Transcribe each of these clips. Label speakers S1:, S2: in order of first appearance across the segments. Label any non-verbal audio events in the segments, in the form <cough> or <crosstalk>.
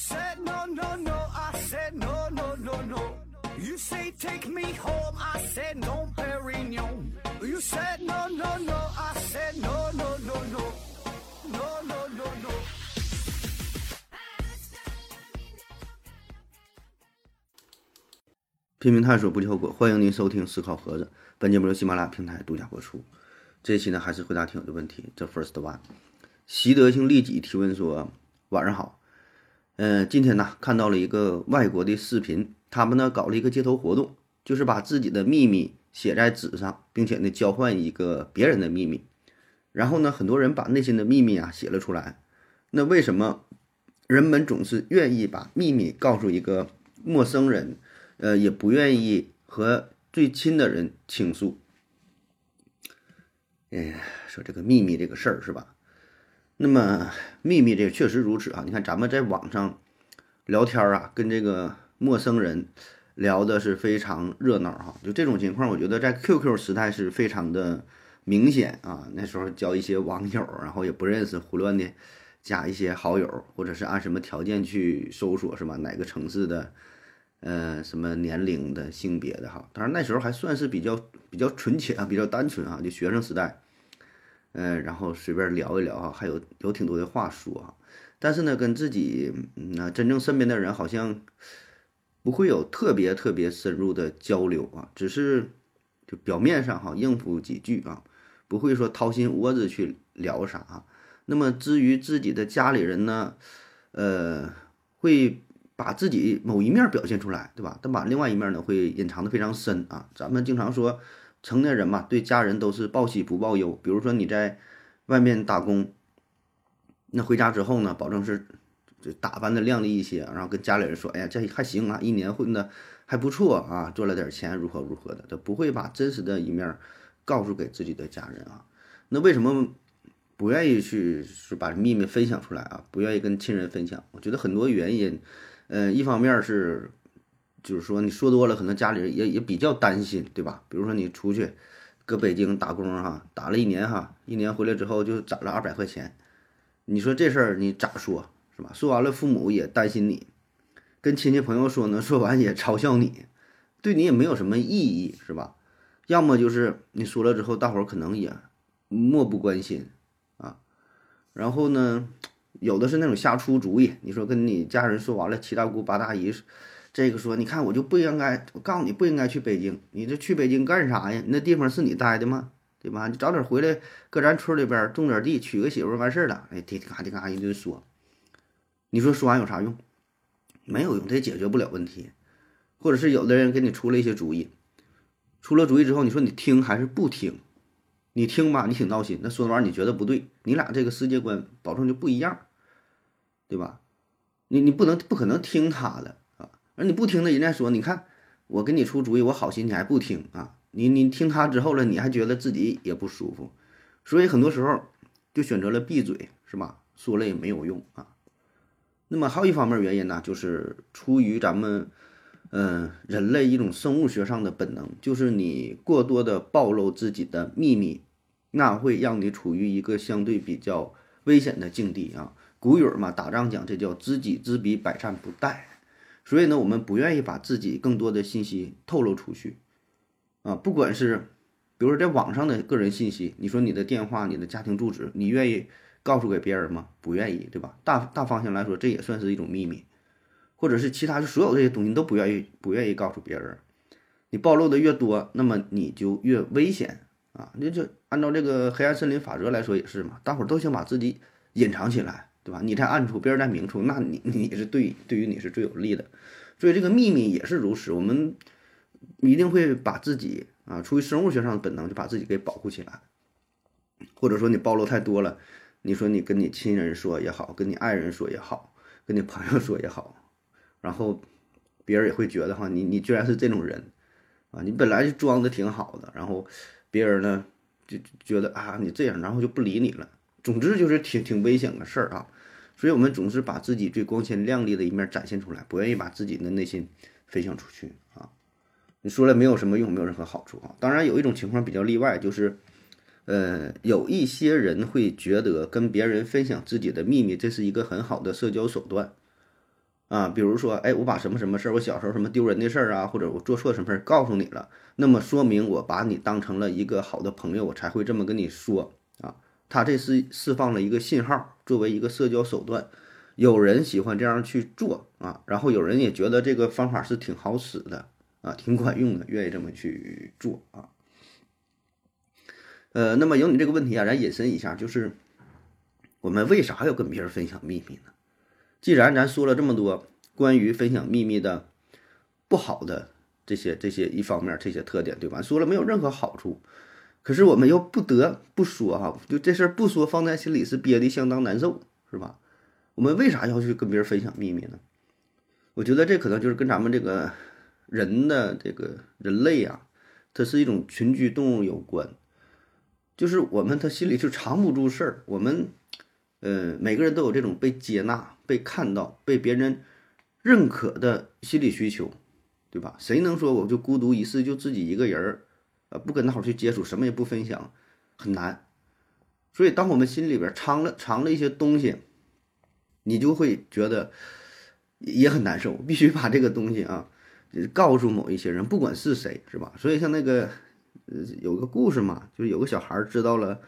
S1: said no no no, I said no no no no. You say take me home, I said no, Perignon. You said no no no, I said no no no no, no no no no.
S2: 拼命探索，不计后果。欢迎您收听《思考盒子》，本节目由喜马拉雅平台独家播出。这期呢，还是回答听友的问题。The first one，习德性利己提问说：“晚上好，嗯、今天呢看到了一个外国的视频，他们呢搞了一个街头活动，就是把自己的秘密写在纸上，并且呢交换一个别人的秘密。然后呢，很多人把内心的秘密啊写了出来。那为什么人们总是愿意把秘密告诉一个陌生人？”呃，也不愿意和最亲的人倾诉。哎，说这个秘密这个事儿是吧？那么秘密这个确实如此啊。你看咱们在网上聊天啊，跟这个陌生人聊的是非常热闹哈。就这种情况，我觉得在 QQ 时代是非常的明显啊。那时候交一些网友，然后也不认识，胡乱的加一些好友，或者是按什么条件去搜索是吧？哪个城市的？呃，什么年龄的、性别的哈，当然那时候还算是比较比较纯洁啊，比较单纯啊，就学生时代，呃，然后随便聊一聊啊，还有有挺多的话说啊，但是呢，跟自己那、嗯、真正身边的人好像不会有特别特别深入的交流啊，只是就表面上哈应付几句啊，不会说掏心窝子去聊啥、啊。那么至于自己的家里人呢，呃，会。把自己某一面表现出来，对吧？但把另外一面呢，会隐藏的非常深啊。咱们经常说，成年人嘛，对家人都是报喜不报忧。比如说你在外面打工，那回家之后呢，保证是就打扮的靓丽一些，然后跟家里人说：“哎呀，这还行啊，一年混的还不错啊，赚了点钱，如何如何的。”他不会把真实的一面告诉给自己的家人啊。那为什么不愿意去是把秘密分享出来啊？不愿意跟亲人分享？我觉得很多原因。嗯，一方面是，就是说你说多了，可能家里人也也比较担心，对吧？比如说你出去，搁北京打工哈，打了一年哈，一年回来之后就攒了二百块钱，你说这事儿你咋说，是吧？说完了，父母也担心你，跟亲戚朋友说呢，说完也嘲笑你，对你也没有什么意义，是吧？要么就是你说了之后，大伙儿可能也漠不关心啊，然后呢？有的是那种瞎出主意，你说跟你家人说完了，七大姑八大姨，这个说你看我就不应该，我告诉你不应该去北京，你这去北京干啥呀？那地方是你待的吗？对吧？你早点回来，搁咱村里边种点地，娶个媳妇完事儿了。哎，滴嘎滴嘎一顿说，你说说完有啥用？没有用，它也解决不了问题。或者是有的人给你出了一些主意，出了主意之后，你说你听还是不听？你听吧，你挺闹心。那说那玩意你觉得不对，你俩这个世界观保证就不一样。对吧？你你不能不可能听他的！而你不听的，人家说，你看我给你出主意，我好心你还不听啊！你你听他之后了，你还觉得自己也不舒服，所以很多时候就选择了闭嘴，是吧？说了也没有用啊。那么还有一方面原因呢，就是出于咱们嗯、人类一种生物学上的本能，就是你过多的暴露自己的秘密，那会让你处于一个相对比较危险的境地啊。古语嘛，打仗讲这叫知己知彼，百战不殆。所以呢，我们不愿意把自己更多的信息透露出去啊。不管是，比如说在网上的个人信息，你说你的电话、你的家庭住址，你愿意告诉给别人吗？不愿意，对吧？大大方向来说，这也算是一种秘密，或者是其他，就所有这些东西都不愿意，不愿意告诉别人。你暴露的越多，那么你就越危险啊。那就按照这个黑暗森林法则来说也是嘛，大伙儿都想把自己隐藏起来。对吧？你在暗处，别人在明处，那你你是对对于你是最有利的，所以这个秘密也是如此。我们一定会把自己啊，出于生物学上的本能，就把自己给保护起来。或者说你暴露太多了，你说你跟你亲人说也好，跟你爱人说也好，跟你朋友说也好，然后别人也会觉得哈，你你居然是这种人啊！你本来就装的挺好的，然后别人呢就觉得啊你这样，然后就不理你了。总之就是挺挺危险的事儿啊，所以我们总是把自己最光鲜亮丽的一面展现出来，不愿意把自己的内心分享出去啊。你说了没有什么用，没有任何好处啊。当然有一种情况比较例外，就是呃有一些人会觉得跟别人分享自己的秘密，这是一个很好的社交手段啊，比如说，哎，我把什么什么事儿，我小时候什么丢人的事儿啊，或者我做错什么事儿告诉你了，那么说明我把你当成了一个好的朋友，我才会这么跟你说。他这是释放了一个信号，作为一个社交手段，有人喜欢这样去做啊，然后有人也觉得这个方法是挺好使的啊，挺管用的，愿意这么去做啊。呃，那么有你这个问题啊，咱引申一下，就是我们为啥要跟别人分享秘密呢？既然咱说了这么多关于分享秘密的不好的这些这些一方面这些特点，对吧？说了没有任何好处，可是我们又不得不说哈，就这事儿不说放在心里是憋的相当难受，是吧？我们为啥要去跟别人分享秘密呢？我觉得这可能就是跟咱们这个人的这个人类啊，它是一种群居动物有关，就是我们他心里就藏不住事儿，我们。呃，每个人都有这种被接纳、被看到、被别人认可的心理需求，对吧？谁能说我就孤独一世，就自己一个人儿，呃，不跟大伙去接触，什么也不分享，很难。所以，当我们心里边藏了藏了一些东西，你就会觉得也很难受，必须把这个东西啊告诉某一些人，不管是谁，是吧？所以，像那个呃，有个故事嘛，就是有个小孩知道了。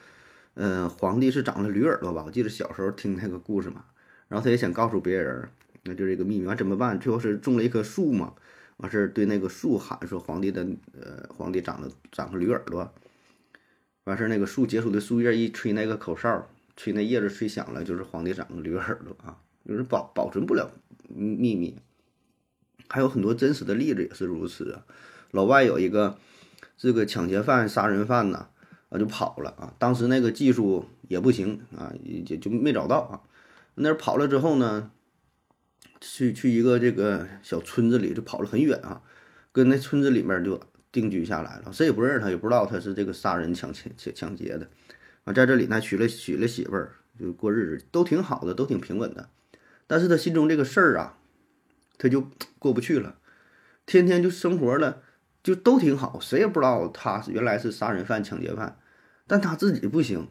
S2: 嗯，皇帝是长了驴耳朵吧？我记得小时候听那个故事嘛，然后他也想告诉别人，那就是一个秘密。完怎么办？最后是种了一棵树嘛，完事儿对那个树喊说：“皇帝的呃，皇帝长了长个驴耳朵。”完事儿那个树结束的树叶一吹那个口哨，吹那叶子吹响了，就是皇帝长个驴耳朵啊，就是保保存不了秘密。还有很多真实的例子也是如此啊。老外有一个这个抢劫犯、杀人犯呐。啊，就跑了啊！当时那个技术也不行啊，也就没找到啊。那跑了之后呢，去去一个这个小村子里，就跑了很远啊，跟那村子里面就定居下来了。谁也不认识他，也不知道他是这个杀人抢抢抢劫的啊。在这里呢，娶了娶了媳妇儿，就过日子，都挺好的，都挺平稳的。但是他心中这个事儿啊，他就过不去了，天天就生活了，就都挺好，谁也不知道他原来是杀人犯、抢劫犯。但他自己不行，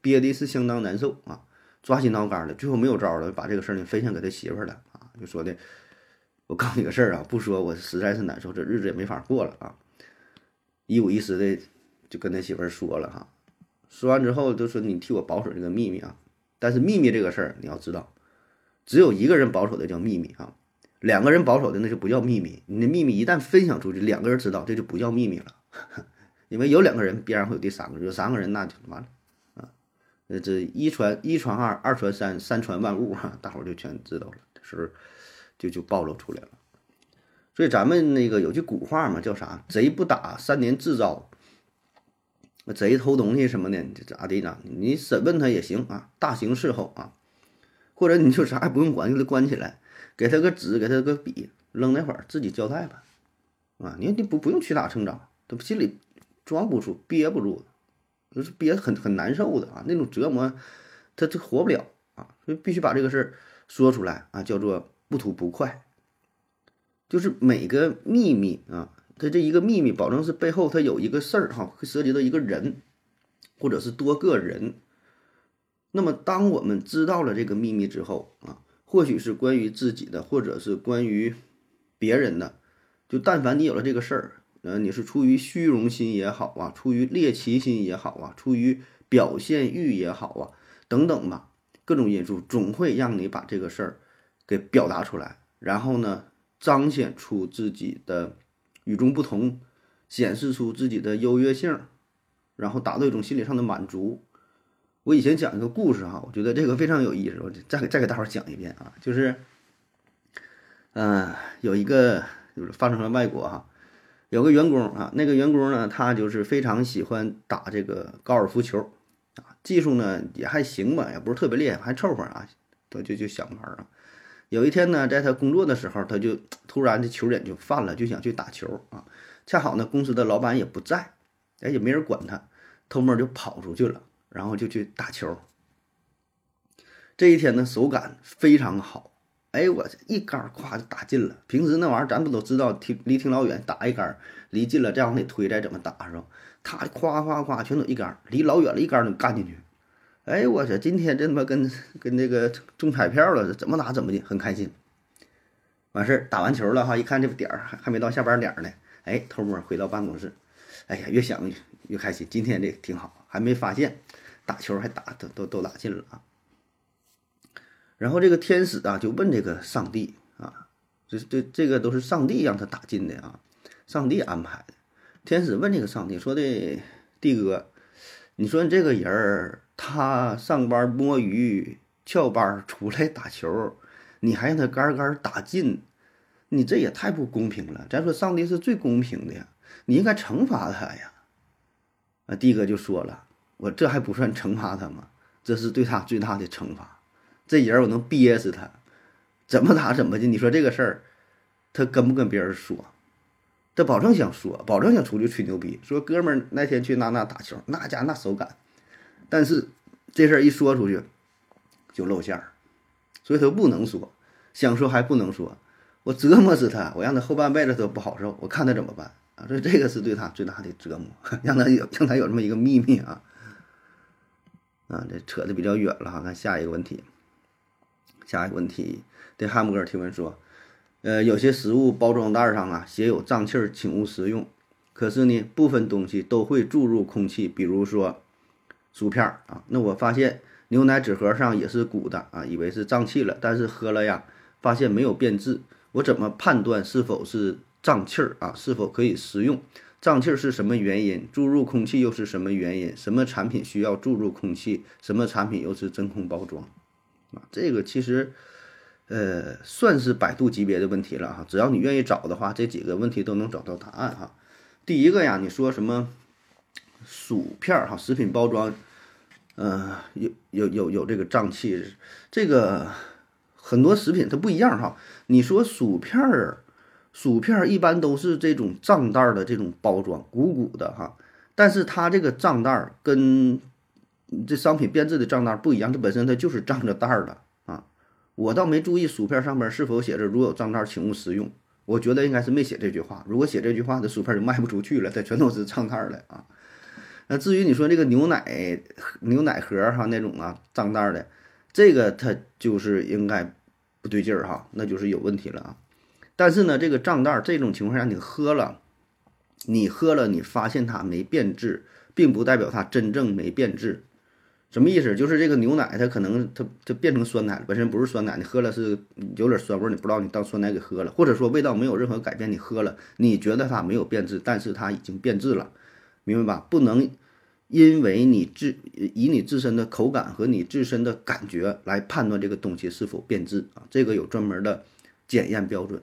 S2: 憋的是相当难受啊，抓心挠肝的，最后没有招了，把这个事儿呢分享给他媳妇儿了就说的，我告诉你个事儿啊，不说我实在是难受，这日子也没法过了啊，一五一十的就跟他媳妇儿说了哈，说完之后就说你替我保守这个秘密啊，但是秘密这个事儿你要知道，只有一个人保守的叫秘密啊，两个人保守的那就不叫秘密，你的秘密一旦分享出去，两个人知道这就不叫秘密了。<laughs> 因为有两个人，必然会有第三个人；有三个人，那就完了！呃，这一传一传二，二传三，三传万物哈，大伙儿就全知道了，这时候就就暴露出来了。所以咱们那个有句古话嘛，叫啥？贼不打三年自招。贼偷东西什么的，咋地呢？你审问他也行啊，大刑伺候啊，或者你就啥也不用管，就给他关起来，给他个纸，给他个笔，扔那会儿自己交代吧。啊，你你不不用屈打成招，他心里。装不住，憋不住，就是憋很很难受的啊，那种折磨，他他活不了啊，所以必须把这个事儿说出来啊，叫做不吐不快。就是每个秘密啊，他这一个秘密，保证是背后他有一个事儿哈，会涉及到一个人，或者是多个人。那么当我们知道了这个秘密之后啊，或许是关于自己的，或者是关于别人的，就但凡你有了这个事儿。呃，你是出于虚荣心也好啊，出于猎奇心也好啊，出于表现欲也好啊，等等吧，各种因素总会让你把这个事儿给表达出来，然后呢，彰显出自己的与众不同，显示出自己的优越性，然后达到一种心理上的满足。我以前讲一个故事哈，我觉得这个非常有意思，我再给再给大伙儿讲一遍啊，就是，嗯，有一个就是发生在外国哈。有个员工啊，那个员工呢，他就是非常喜欢打这个高尔夫球，啊，技术呢也还行吧，也不是特别厉害，还凑合啊，他就就想玩啊。有一天呢，在他工作的时候，他就突然的球瘾就犯了，就想去打球啊。恰好呢，公司的老板也不在，哎，也没人管他，偷摸就跑出去了，然后就去打球。这一天呢，手感非常好。哎，我这一杆儿咵就打进了。平时那玩意儿咱不都知道，挺离挺老远，打一杆儿离近了，再往里推，再怎么打是吧？他咵咵咵全都一杆儿，离老远了，一杆儿能干进去。哎，我去，今天这他妈跟跟那个中彩票了，怎么打怎么的，很开心。完事儿打完球了哈，一看这个点儿还还没到下班点儿呢，哎，偷摸回到办公室，哎呀，越想越越开心，今天这挺好，还没发现打球还打都都都打进了啊。然后这个天使啊就问这个上帝啊，这这这个都是上帝让他打进的啊，上帝安排的。天使问这个上帝说的，帝哥，你说你这个人儿他上班摸鱼翘班出来打球。你还让他杆杆打进，你这也太不公平了。咱说上帝是最公平的呀，你应该惩罚他呀。啊，帝哥就说了，我这还不算惩罚他吗？这是对他最大的惩罚。这人我能憋死他，怎么打怎么的。你说这个事儿，他跟不跟别人说？他保证想说，保证想出去吹牛逼，说哥们儿那天去那那打球，那家那手感。但是这事儿一说出去，就露馅儿。所以他不能说，想说还不能说，我折磨死他，我让他后半辈子都不好受，我看他怎么办啊？所以这个是对他最大的折磨，<laughs> 让他有让他有这么一个秘密啊啊！这扯的比较远了哈，看下一个问题，下一个问题，对汉姆哥提问说，呃，有些食物包装袋上啊写有胀气儿，请勿食用，可是呢，部分东西都会注入空气，比如说薯片儿啊，那我发现。牛奶纸盒上也是鼓的啊，以为是胀气了，但是喝了呀，发现没有变质。我怎么判断是否是胀气儿啊？是否可以食用？胀气儿是什么原因？注入空气又是什么原因？什么产品需要注入空气？什么产品又是真空包装？啊，这个其实，呃，算是百度级别的问题了哈。只要你愿意找的话，这几个问题都能找到答案哈。第一个呀，你说什么薯片儿哈，食品包装。嗯，有有有有这个胀气，这个很多食品它不一样哈。你说薯片儿，薯片儿一般都是这种胀袋儿的这种包装，鼓鼓的哈。但是它这个胀袋儿跟这商品变质的账单不一样，它本身它就是胀着袋儿的啊。我倒没注意薯片上面是否写着“如有账单，请勿食用”。我觉得应该是没写这句话。如果写这句话，这薯片就卖不出去了，它全都是胀袋儿的啊。那至于你说这个牛奶牛奶盒哈那种啊胀袋的，这个它就是应该不对劲儿哈，那就是有问题了啊。但是呢，这个胀袋这种情况下你喝了，你喝了你发现它没变质，并不代表它真正没变质。什么意思？就是这个牛奶它可能它它变成酸奶了，本身不是酸奶，你喝了是有点酸味，你不知道你当酸奶给喝了，或者说味道没有任何改变，你喝了你觉得它没有变质，但是它已经变质了。明白吧？不能因为你自以你自身的口感和你自身的感觉来判断这个东西是否变质啊，这个有专门的检验标准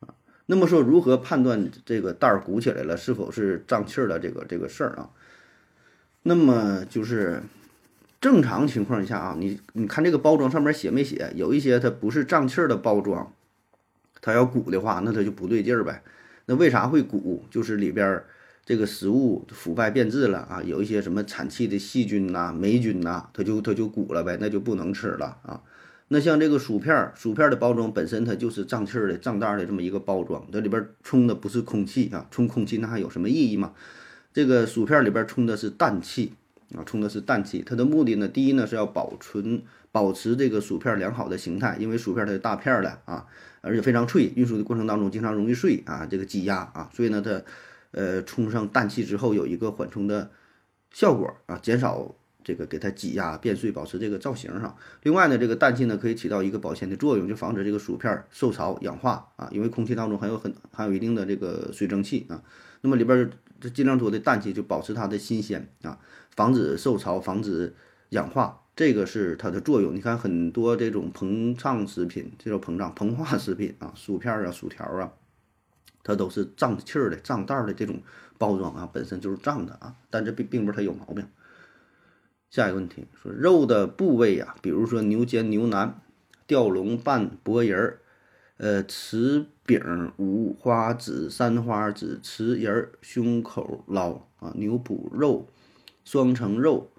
S2: 啊。那么说，如何判断这个袋儿鼓起来了是否是胀气儿的这个这个事儿啊？那么就是正常情况下啊，你你看这个包装上面写没写？有一些它不是胀气儿的包装，它要鼓的话，那它就不对劲儿呗。那为啥会鼓？就是里边。这个食物腐败变质了啊，有一些什么产气的细菌呐、霉菌呐，它就它就鼓了呗，那就不能吃了啊。那像这个薯片儿，薯片儿的包装本身它就是胀气儿的、胀袋的这么一个包装，这里边充的不是空气啊，充空气那还有什么意义吗？这个薯片里边充的是氮气啊，充的是氮气，它的目的呢，第一呢是要保存保持这个薯片良好的形态，因为薯片它是大片的啊，而且非常脆，运输的过程当中经常容易碎啊，这个挤压啊，所以呢它。呃，充上氮气之后有一个缓冲的效果啊，减少这个给它挤压变碎，保持这个造型哈。另外呢，这个氮气呢可以起到一个保鲜的作用，就防止这个薯片受潮氧化啊，因为空气当中含有很含有一定的这个水蒸气啊。那么里边这尽量多的氮气就保持它的新鲜啊，防止受潮，防止氧化，这个是它的作用。你看很多这种膨胀食品，这种膨胀膨化食品啊，薯片啊，薯条啊。它都是胀气儿的、胀袋儿的这种包装啊，本身就是胀的啊，但这并并不是它有毛病。下一个问题说肉的部位呀，比如说牛肩、牛腩、吊龙半、脖仁儿，呃，翅柄、五花子、三花趾、翅仁儿、胸口捞啊，牛脯肉、双层肉，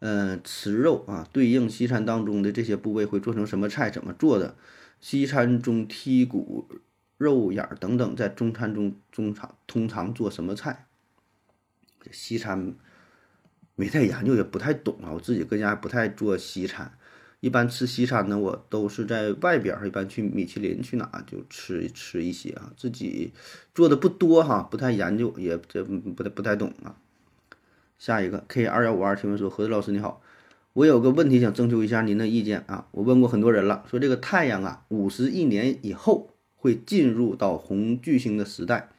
S2: 呃，翅肉啊，对应西餐当中的这些部位会做成什么菜？怎么做的？西餐中剔骨。肉眼等等，在中餐中中常通常做什么菜？西餐没太研究，也不太懂啊。我自己搁家不太做西餐，一般吃西餐呢，我都是在外边儿，一般去米其林去哪就吃吃一些啊，自己做的不多哈，不太研究，也这不太不太懂啊。下一个 K 二幺五二提问说：何子老师你好，我有个问题想征求一下您的意见啊。我问过很多人了，说这个太阳啊，五十亿年以后会进入到红巨星的时代，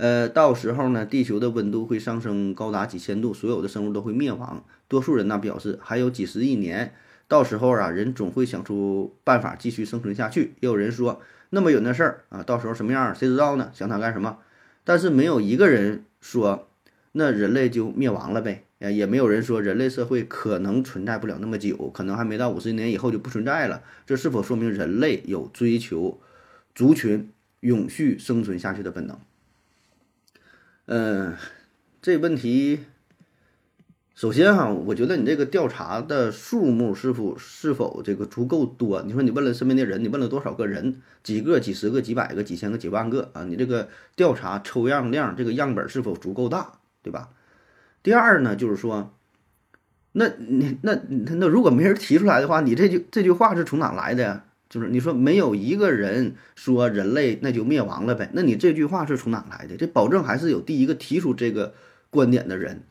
S2: 呃，到时候呢，地球的温度会上升高达几千度，所有的生物都会灭亡。多数人呢表示还有几十亿年。到时候啊，人总会想出办法继续生存下去。也有人说，那么远的事儿啊，到时候什么样，谁知道呢？想它干什么？但是没有一个人说，那人类就灭亡了呗。也没有人说人类社会可能存在不了那么久，可能还没到五十年以后就不存在了。这是否说明人类有追求族群永续生存下去的本能？嗯，这问题。首先哈，我觉得你这个调查的数目是否是否这个足够多？你说你问了身边的人，你问了多少个人？几个、几十个、几百个、几千个、几万个啊？你这个调查抽样量这个样本是否足够大，对吧？第二呢，就是说，那你那那那如果没人提出来的话，你这句这句话是从哪来的呀？就是你说没有一个人说人类那就灭亡了呗？那你这句话是从哪来的？这保证还是有第一个提出这个观点的人，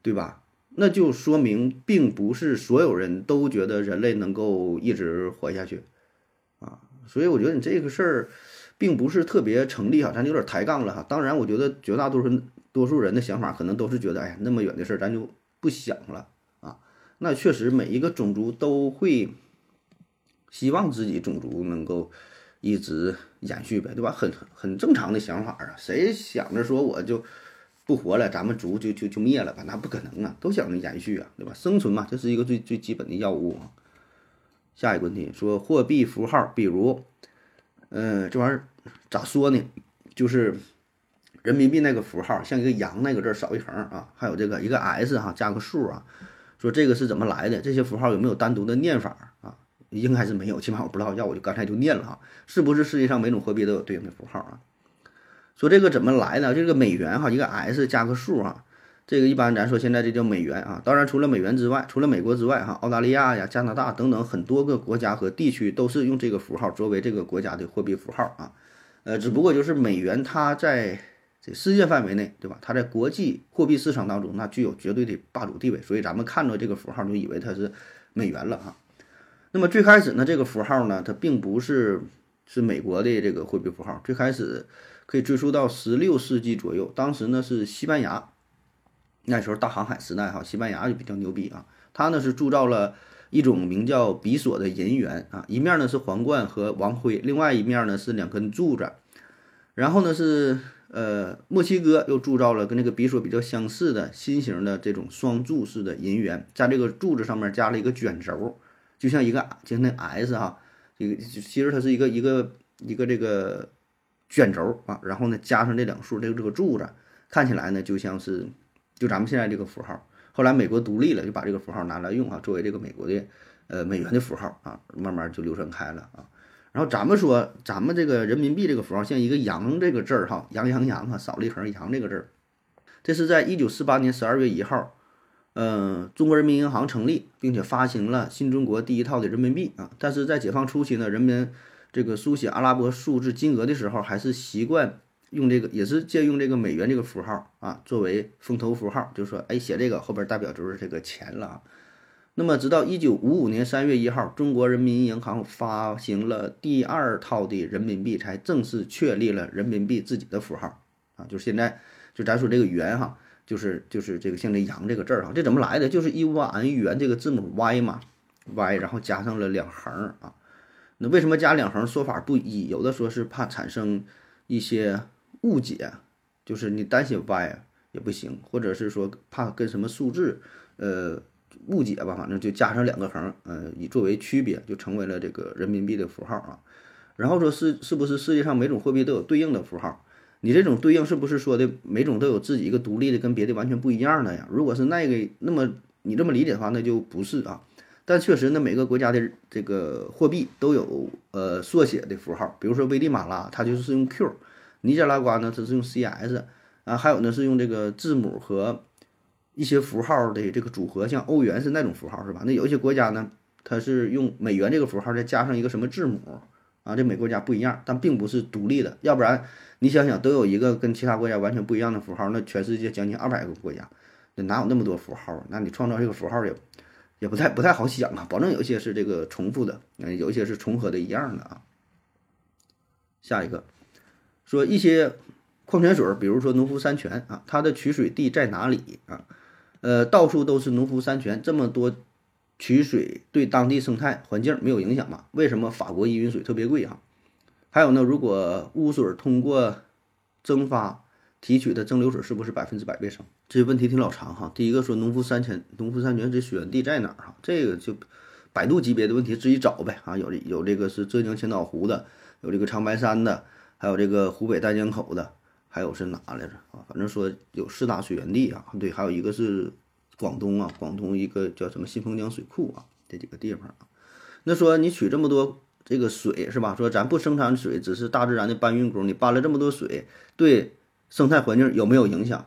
S2: 对吧？那就说明，并不是所有人都觉得人类能够一直活下去，啊，所以我觉得你这个事儿，并不是特别成立哈，咱有点抬杠了哈。当然，我觉得绝大多数多数人的想法，可能都是觉得，哎呀，那么远的事儿，咱就不想了啊。那确实，每一个种族都会希望自己种族能够一直延续呗，对吧？很很正常的想法啊，谁想着说我就。不活了，咱们族就就就灭了吧？那不可能啊，都想着延续啊，对吧？生存嘛，这是一个最最基本的要务啊。下一个问题说货币符号，比如，嗯，这玩意儿咋说呢？就是人民币那个符号，像一个羊那个字少一横啊，还有这个一个 S 哈加个数啊，说这个是怎么来的？这些符号有没有单独的念法啊？应该是没有，起码我不知道，要我就刚才就念了哈。是不是世界上每种货币都有对应的符号啊？说这个怎么来的？这个美元哈，一个 S 加个数啊，这个一般咱说现在这叫美元啊。当然，除了美元之外，除了美国之外哈，澳大利亚呀、加拿大等等很多个国家和地区都是用这个符号作为这个国家的货币符号啊。呃，只不过就是美元它在这世界范围内，对吧？它在国际货币市场当中那具有绝对的霸主地位，所以咱们看到这个符号就以为它是美元了哈。那么最开始呢，这个符号呢，它并不是是美国的这个货币符号，最开始。可以追溯到十六世纪左右，当时呢是西班牙，那时候大航海时代哈，西班牙就比较牛逼啊。他呢是铸造了一种名叫比索的银元啊，一面呢是皇冠和王徽，另外一面呢是两根柱子。然后呢是呃墨西哥又铸造了跟那个比索比较相似的新型的这种双柱式的银元，在这个柱子上面加了一个卷轴，就像一个就像那 S 哈，这个其实它是一个一个一个这个。卷轴啊，然后呢，加上这两竖这个这个柱子，看起来呢就像是就咱们现在这个符号。后来美国独立了，就把这个符号拿来用啊，作为这个美国的呃美元的符号啊，慢慢就流传开了啊。然后咱们说，咱们这个人民币这个符号像一个羊这个字儿哈，羊羊羊哈，少了一横羊这个字儿。这是在一九四八年十二月一号，嗯，中国人民银行成立，并且发行了新中国第一套的人民币啊。但是在解放初期呢，人民这个书写阿拉伯数字金额的时候，还是习惯用这个，也是借用这个美元这个符号啊，作为封头符号，就是说，哎，写这个后边代表就是这个钱了啊。那么，直到一九五五年三月一号，中国人民银行发行了第二套的人民币，才正式确立了人民币自己的符号啊。就是现在，就咱说这个元哈，就是就是这个像这羊这个字儿哈，这怎么来的？就是一完元这个字母 Y 嘛，Y，然后加上了两横啊。那为什么加两横？说法不一，有的说是怕产生一些误解，就是你单写 y 也不行，或者是说怕跟什么数字呃误解吧，反正就加上两个横，呃，以作为区别，就成为了这个人民币的符号啊。然后说是是不是世界上每种货币都有对应的符号？你这种对应是不是说的每种都有自己一个独立的，跟别的完全不一样的呀？如果是那个，那么你这么理解的话，那就不是啊。但确实呢，每个国家的这个货币都有呃缩写的符号，比如说危地马拉，它就是用 Q；尼加拉瓜呢，它是用 CS 啊，还有呢是用这个字母和一些符号的这个组合，像欧元是那种符号是吧？那有一些国家呢，它是用美元这个符号再加上一个什么字母啊，这每个国家不一样，但并不是独立的。要不然你想想，都有一个跟其他国家完全不一样的符号，那全世界将近二百个国家，那哪有那么多符号？那你创造这个符号也也不太不太好想啊。保证有一些是这个重复的，嗯，有一些是重合的一样的啊。下一个说一些矿泉水，比如说农夫山泉啊，它的取水地在哪里啊？呃，到处都是农夫山泉，这么多取水对当地生态环境没有影响吧？为什么法国依云水特别贵哈？还有呢，如果污水通过蒸发提取的蒸馏水是不是百分之百卫生？这些问题挺老长哈。第一个说农夫山泉，农夫山泉这水源地在哪儿哈？这个就百度级别的问题自己找呗啊。有有这个是浙江千岛湖的。有这个长白山的，还有这个湖北丹江口的，还有是哪来着啊？反正说有四大水源地啊，对，还有一个是广东啊，广东一个叫什么新丰江水库啊，这几个地方啊。那说你取这么多这个水是吧？说咱不生产水，只是大自然的搬运工，你搬了这么多水，对生态环境有没有影响？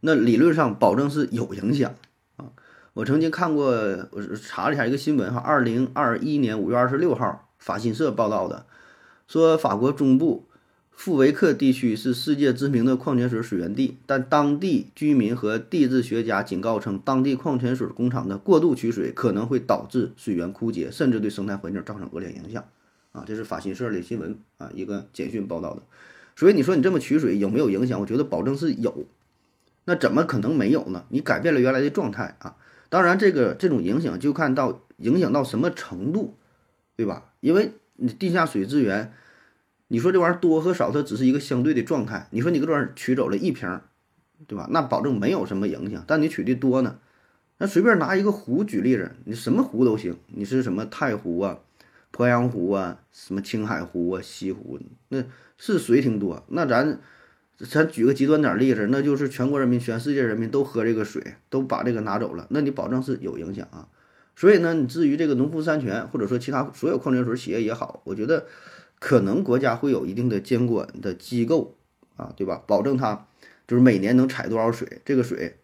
S2: 那理论上保证是有影响啊。我曾经看过，我查了一下一个新闻哈，二零二一年五月二十六号，法新社报道的。说法国中部富维克地区是世界知名的矿泉水水源地，但当地居民和地质学家警告称，当地矿泉水工厂的过度取水可能会导致水源枯竭，甚至对生态环境造成恶劣影响。啊，这是法新社的新闻啊，一个简讯报道的。所以你说你这么取水有没有影响？我觉得保证是有。那怎么可能没有呢？你改变了原来的状态啊。当然，这个这种影响就看到影响到什么程度，对吧？因为你地下水资源。你说这玩意儿多和少，它只是一个相对的状态。你说你搁这儿取走了一瓶，对吧？那保证没有什么影响。但你取的多呢，那随便拿一个湖举例子，你什么湖都行。你是什么太湖啊、鄱阳湖啊、什么青海湖啊、西湖，那是水挺多。那咱咱举个极端点例子，那就是全国人民、全世界人民都喝这个水，都把这个拿走了，那你保证是有影响啊。所以呢，你至于这个农夫山泉，或者说其他所有矿泉水企业也好，我觉得。可能国家会有一定的监管的机构啊，对吧？保证它就是每年能采多少水，这个水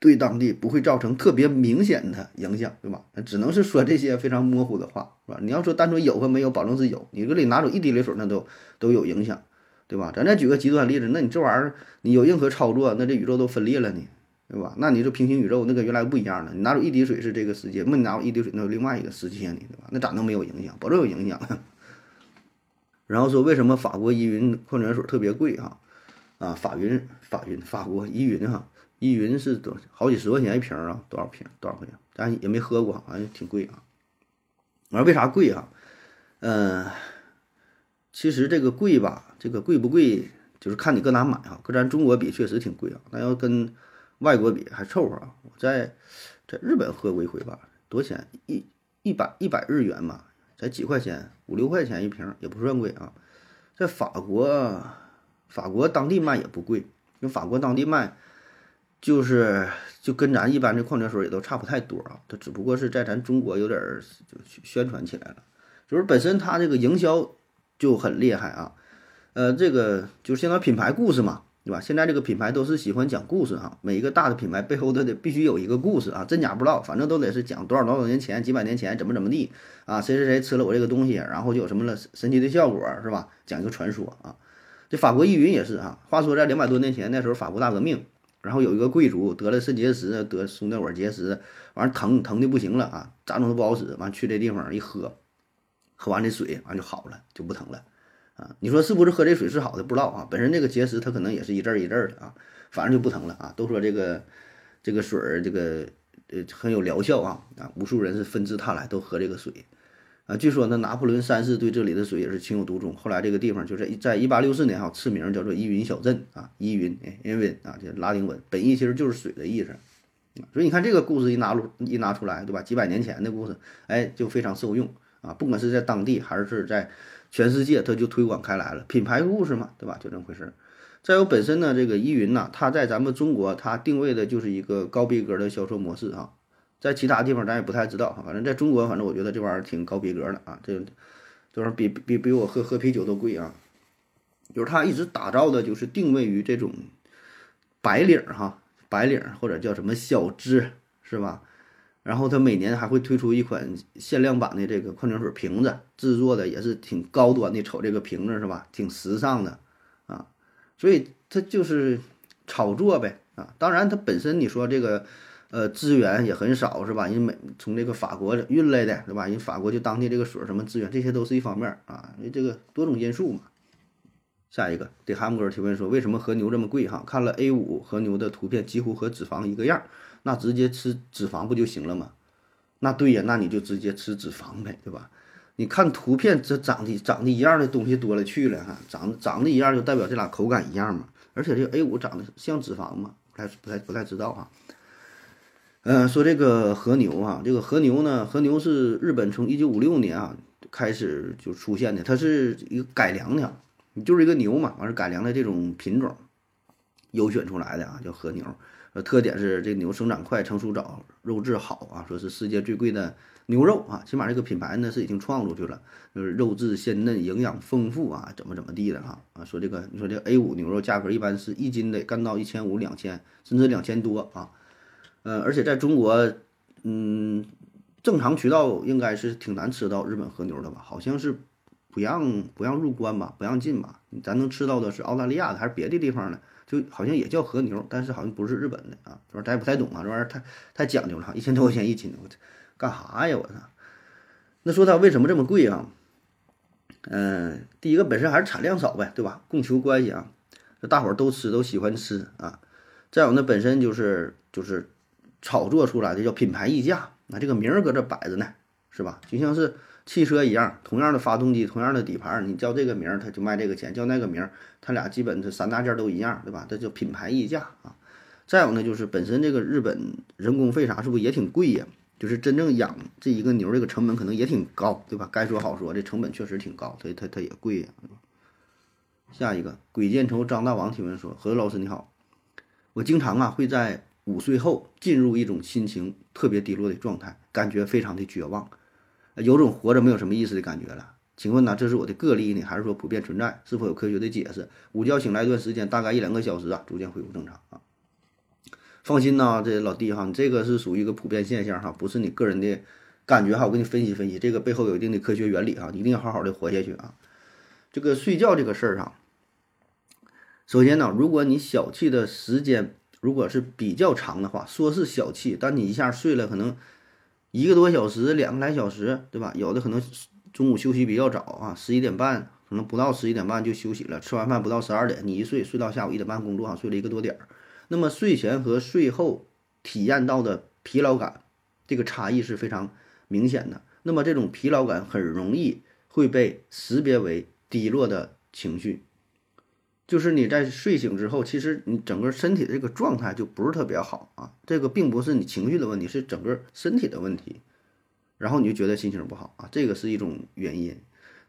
S2: 对当地不会造成特别明显的影响，对吧？那只能是说这些非常模糊的话，是吧？你要说单纯有和没有，保证是有。你这里拿走一滴泪水，那都都有影响，对吧？咱再举个极端例子，那你这玩意儿你有任何操作，那这宇宙都分裂了呢，对吧？那你这平行宇宙那跟原来不一样了。你拿走一滴水是这个世界，那你拿走一滴水那是另外一个世界呢，对吧？那咋能没有影响？保证有影响。然后说为什么法国依云矿泉水特别贵哈？啊，法云法云法国依云哈，依云是多好几十块钱一瓶啊？多少瓶？多少块钱？咱也没喝过，反正挺贵啊。我说为啥贵啊？嗯，其实这个贵吧，这个贵不贵，就是看你搁哪买哈。搁咱中国比，确实挺贵啊。那要跟外国比还凑合啊。我在在日本喝过一回吧，多少钱？一一百一百日元嘛。才几块钱，五六块钱一瓶也不算贵啊。在法国，法国当地卖也不贵，因为法国当地卖就是就跟咱一般的矿泉水也都差不太多啊。它只不过是在咱中国有点就宣传起来了，就是本身它这个营销就很厉害啊。呃，这个就是现在品牌故事嘛。对吧？现在这个品牌都是喜欢讲故事啊，每一个大的品牌背后都得必须有一个故事啊，真假不知道，反正都得是讲多少多少年前、几百年前怎么怎么地啊，谁谁谁吃了我这个东西，然后就有什么了神奇的效果，是吧？讲一个传说啊。这法国依云也是啊，话说在两百多年前那时候法国大革命，然后有一个贵族得了肾结石，得输尿管结石，完了疼疼的不行了啊，咋整都不好使，完去这地方一喝，喝完这水完就好了，就不疼了。啊，你说是不是喝这水是好的？不知道啊。本身这个结石它可能也是一阵儿一阵儿的啊，反正就不疼了啊。都说这个这个水儿这个呃很有疗效啊啊，无数人是纷至沓来都喝这个水啊。据说呢，拿破仑三世对这里的水也是情有独钟。后来这个地方就是在一八六四年哈，赐名叫做依云小镇啊，依云因为啊，这拉丁文本意其实就是水的意思。所以你看这个故事一拿出一拿出来，对吧？几百年前的故事，哎，就非常受用啊。不管是在当地还是在。全世界它就推广开来了，品牌故事嘛，对吧？就这么回事儿。再有本身呢，这个依云呐，它在咱们中国它定位的就是一个高逼格的销售模式啊，在其他地方咱也不太知道哈。反正在中国，反正我觉得这玩意儿挺高逼格的啊，这这玩意儿比比比我喝喝啤酒都贵啊。就是它一直打造的就是定位于这种白领哈，白领或者叫什么小资是吧？然后它每年还会推出一款限量版的这个矿泉水瓶子，制作的也是挺高端的，瞅这个瓶子是吧，挺时尚的啊，所以它就是炒作呗啊。当然，它本身你说这个呃资源也很少是吧？人美从这个法国运来的对吧？人法国就当地这个水什么资源，这些都是一方面啊，因为这个多种因素嘛。下一个，对哈姆哥提问说，为什么和牛这么贵？哈，看了 A 五和牛的图片，几乎和脂肪一个样，那直接吃脂肪不就行了吗？那对呀，那你就直接吃脂肪呗，对吧？你看图片，这长得长得一样的东西多了去了哈，长长得一样就代表这俩口感一样嘛？而且这 A 五长得像脂肪吗？不太不太不太知道哈。嗯，说这个和牛啊，这个和牛呢，和牛是日本从一九五六年啊开始就出现的，它是一个改良的。你就是一个牛嘛，完事改良的这种品种，优选出来的啊，叫和牛。呃，特点是这牛生长快、成熟早、肉质好啊，说是世界最贵的牛肉啊。起码这个品牌呢是已经创出去了，就是肉质鲜嫩、营养丰富啊，怎么怎么地的哈啊。说这个，你说这 A 五牛肉价格一般是一斤得干到一千五、两千，甚至两千多啊。呃，而且在中国，嗯，正常渠道应该是挺难吃到日本和牛的吧？好像是。不让不让入关吧，不让进吧？咱能吃到的是澳大利亚的还是别的地方的？就好像也叫和牛，但是好像不是日本的啊。这玩意咱也不太懂啊，这玩意儿太太讲究了，一千多块钱一斤，我干啥呀？我操！那说它为什么这么贵啊？嗯，第一个本身还是产量少呗，对吧？供求关系啊，这大伙儿都吃都喜欢吃啊。再有呢本身就是就是炒作出来的叫品牌溢价，那这个名儿搁这摆着呢，是吧？就像是。汽车一样，同样的发动机，同样的底盘，你叫这个名儿，它就卖这个钱；叫那个名儿，它俩基本这三大件都一样，对吧？这叫品牌溢价啊。再有呢，就是本身这个日本人工费啥是不是也挺贵呀？就是真正养这一个牛，这个成本可能也挺高，对吧？该说好说，这成本确实挺高，所以它它也贵呀。下一个，鬼见愁张大王提问说：何老师你好，我经常啊会在五岁后进入一种心情特别低落的状态，感觉非常的绝望。有种活着没有什么意思的感觉了，请问呢，这是我的个例呢，还是说普遍存在？是否有科学的解释？午觉醒来一段时间，大概一两个小时啊，逐渐恢复正常啊。放心呐，这老弟哈，你这个是属于一个普遍现象哈，不是你个人的感觉哈。我给你分析分析，这个背后有一定的科学原理哈，你一定要好好的活下去啊。这个睡觉这个事儿哈，首先呢，如果你小气的时间如果是比较长的话，说是小气，但你一下睡了可能。一个多小时，两个来小时，对吧？有的可能中午休息比较早啊，十一点半可能不到十一点半就休息了，吃完饭不到十二点，你一睡睡到下午一点半工作，哈，睡了一个多点儿。那么睡前和睡后体验到的疲劳感，这个差异是非常明显的。那么这种疲劳感很容易会被识别为低落的情绪。就是你在睡醒之后，其实你整个身体的这个状态就不是特别好啊。这个并不是你情绪的问题，是整个身体的问题。然后你就觉得心情不好啊，这个是一种原因。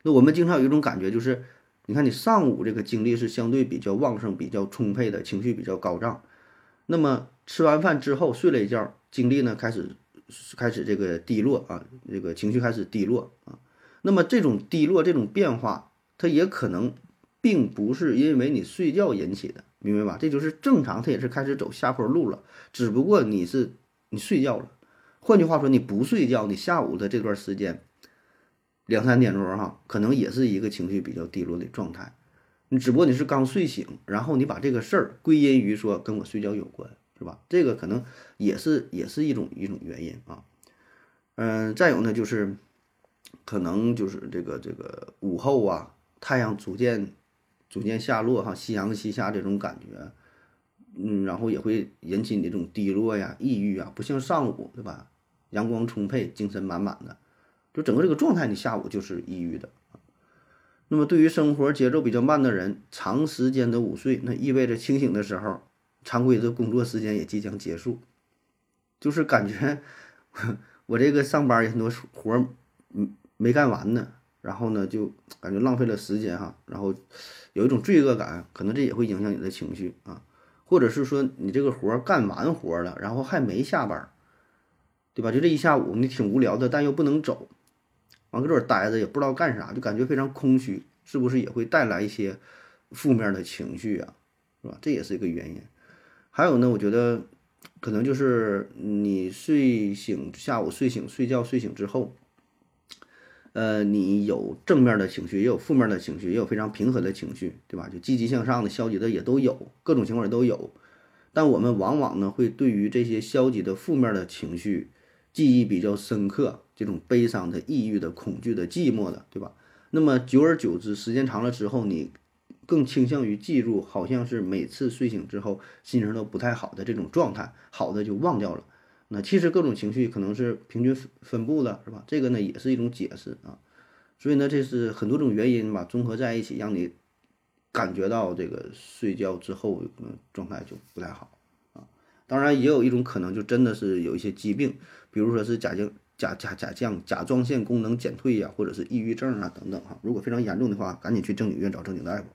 S2: 那我们经常有一种感觉，就是你看你上午这个精力是相对比较旺盛、比较充沛的，情绪比较高涨。那么吃完饭之后睡了一觉，精力呢开始开始这个低落啊，这个情绪开始低落啊。那么这种低落、这种变化，它也可能。并不是因为你睡觉引起的，明白吧？这就是正常，它也是开始走下坡路了。只不过你是你睡觉了，换句话说，你不睡觉，你下午的这段时间，两三点钟哈，可能也是一个情绪比较低落的状态。你只不过你是刚睡醒，然后你把这个事儿归因于说跟我睡觉有关，是吧？这个可能也是也是一种一种原因啊。嗯，再有呢，就是可能就是这个这个午后啊，太阳逐渐。逐渐下落哈，夕阳西下这种感觉，嗯，然后也会引起你这种低落呀、抑郁啊，不像上午对吧？阳光充沛，精神满满的，就整个这个状态，你下午就是抑郁的。那么对于生活节奏比较慢的人，长时间的午睡，那意味着清醒的时候，常规的工作时间也即将结束，就是感觉 <laughs> 我这个上班也很多活儿嗯没干完呢。然后呢，就感觉浪费了时间哈，然后有一种罪恶感，可能这也会影响你的情绪啊，或者是说你这个活干完活了，然后还没下班，对吧？就这一下午你挺无聊的，但又不能走，完搁这儿待着也不知道干啥，就感觉非常空虚，是不是也会带来一些负面的情绪啊？是吧？这也是一个原因。还有呢，我觉得可能就是你睡醒，下午睡醒睡觉睡醒之后，呃，你有正面的情绪，也有负面的情绪，也有非常平和的情绪，对吧？就积极向上的、消极的也都有，各种情况也都有。但我们往往呢，会对于这些消极的、负面的情绪记忆比较深刻，这种悲伤的、抑郁的、恐惧的、寂寞的，对吧？那么久而久之，时间长了之后，你更倾向于记住，好像是每次睡醒之后心情都不太好的这种状态，好的就忘掉了。那其实各种情绪可能是平均分分布的，是吧？这个呢也是一种解释啊。所以呢，这是很多种原因吧，综合在一起，让你感觉到这个睡觉之后嗯状态就不太好啊。当然，也有一种可能，就真的是有一些疾病，比如说是甲降甲甲甲降甲状腺功能减退呀，或者是抑郁症啊等等哈。如果非常严重的话，赶紧去正经医院找正经大夫。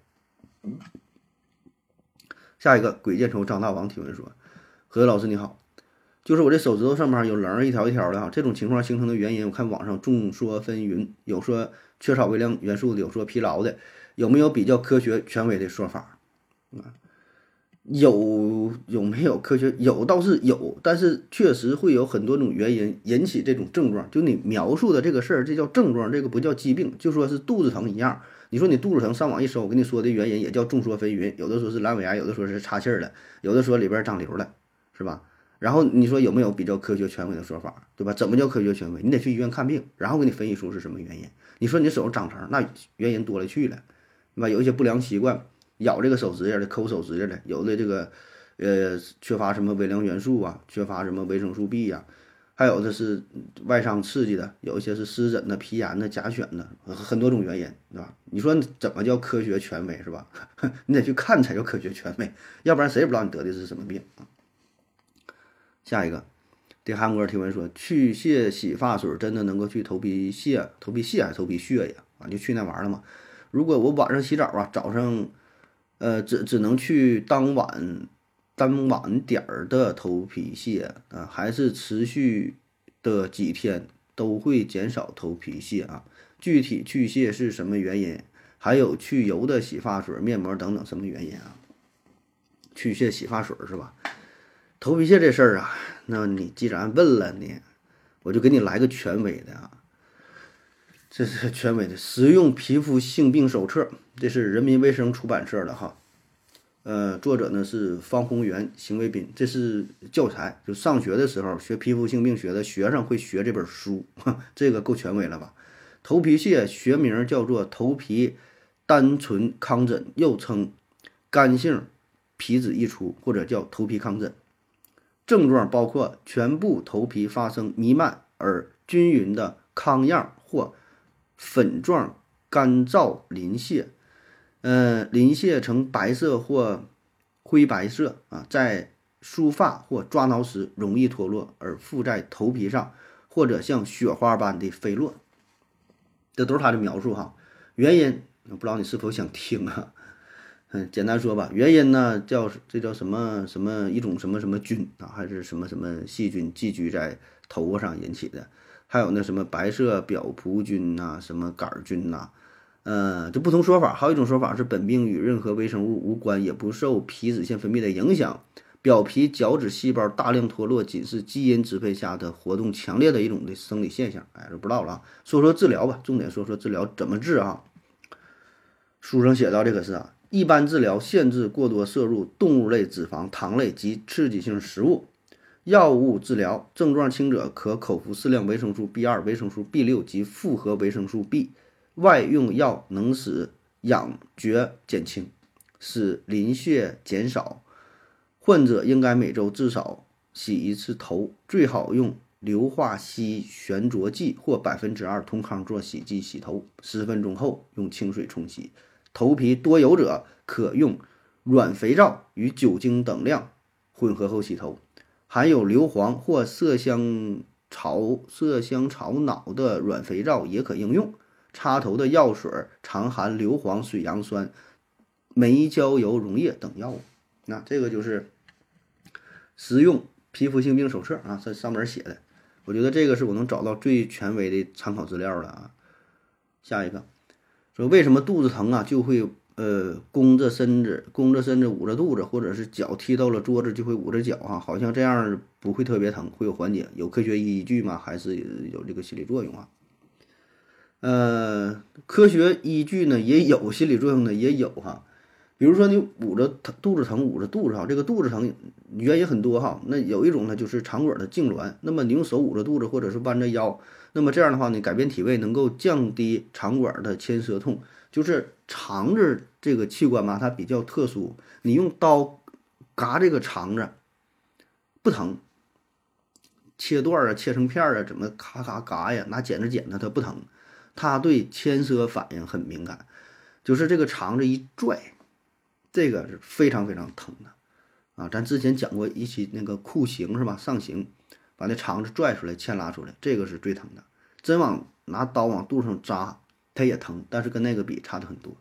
S2: 下一个鬼见愁张大王提问说：“何老师你好，就是我这手指头上面有棱一条一条的哈，这种情况形成的原因，我看网上众说纷纭，有说缺少微量元素的，有说疲劳的，有没有比较科学权威的说法？啊，有有没有科学？有倒是有，但是确实会有很多种原因引起这种症状。就你描述的这个事儿，这叫症状，这个不叫疾病，就说是肚子疼一样。”你说你肚子疼，上网一搜，我跟你说的原因也叫众说纷纭，有的说是阑尾炎，有的说是岔气儿了，有的说里边长瘤了，是吧？然后你说有没有比较科学权威的说法，对吧？怎么叫科学权威？你得去医院看病，然后给你分析出是什么原因。你说你手长成，那原因多了去了，对吧？有一些不良习惯，咬这个手指甲的，抠手指甲的，有的这个呃缺乏什么微量元素啊，缺乏什么维生素 B 呀。还有的是外伤刺激的，有一些是湿疹的、皮炎的、甲癣的，很多种原因，对吧？你说怎么叫科学权威是吧？<laughs> 你得去看才叫科学权威，要不然谁也不知道你得的是什么病啊？下一个，这韩国提问说，去屑洗发水真的能够去头皮屑、头皮屑还是头皮屑呀？啊，就去那玩意儿了嘛？如果我晚上洗澡啊，早上，呃，只只能去当晚。当晚点儿的头皮屑啊，还是持续的几天都会减少头皮屑啊。具体去屑是什么原因？还有去油的洗发水、面膜等等什么原因啊？去屑洗发水是吧？头皮屑这事儿啊，那你既然问了呢，我就给你来个权威的啊。这是权威的《实用皮肤性病手册》，这是人民卫生出版社的哈。呃，作者呢是方宏源、邢卫斌，这是教材。就上学的时候学皮肤性病学的学生会学这本书，<laughs> 这个够权威了吧？头皮屑学名叫做头皮单纯糠疹，又称干性皮脂溢出或者叫头皮糠疹。症状包括全部头皮发生弥漫而均匀的糠样或粉状干燥鳞屑。嗯，鳞屑呈白色或灰白色啊，在梳发或抓挠时容易脱落而附在头皮上，或者像雪花般的飞落。这都是他的描述哈。原因不知道你是否想听啊？嗯，简单说吧，原因呢叫这叫什么什么一种什么什么菌啊，还是什么什么细菌寄居在头发上引起的？还有那什么白色表葡菌呐，什么杆菌呐？呃，就不同说法，还有一种说法是本病与任何微生物无关，也不受皮脂腺分泌的影响，表皮角质细胞大量脱落，仅是基因支配下的活动强烈的一种的生理现象。哎，这不知道了啊。说说治疗吧，重点说说治疗怎么治啊？书上写到这个是啊，一般治疗限制过多摄入动物类脂肪、糖类及刺激性食物。药物治疗症状轻者可口服适量维生素 B 二、维生素 B 六及复合维生素 B。外用药能使痒觉减轻，使鳞屑减少。患者应该每周至少洗一次头，最好用硫化硒悬浊剂或百分之二酮康唑洗剂洗头。十分钟后用清水冲洗。头皮多油者可用软肥皂与酒精等量混合后洗头。含有硫磺或麝香草麝香草脑的软肥皂也可应用。插头的药水常含硫磺、水杨酸、煤焦油溶液等药物。那这个就是实用皮肤性病手册啊，这上面写的。我觉得这个是我能找到最权威的参考资料了啊。下一个说为什么肚子疼啊就会呃，弓着身子，弓着身子，捂着肚子，或者是脚踢到了桌子就会捂着脚啊，好像这样不会特别疼，会有缓解，有科学依据吗？还是有这个心理作用啊？呃，科学依据呢也有，心理作用呢也有哈。比如说你捂着疼肚子疼，捂着肚子哈，这个肚子疼原因很多哈。那有一种呢就是肠管的痉挛，那么你用手捂着肚子或者是弯着腰，那么这样的话呢，改变体位能够降低肠管的牵涉痛。就是肠子这个器官嘛，它比较特殊，你用刀嘎这个肠子不疼，切段啊，切成片啊，怎么咔咔嘎呀？拿剪子剪它，它不疼，它对牵涉反应很敏感，就是这个肠子一拽，这个是非常非常疼的啊！咱之前讲过一期那个酷刑是吧？上刑把那肠子拽出来，牵拉出来，这个是最疼的，真往拿刀往肚上扎。它也疼，但是跟那个比差的很多，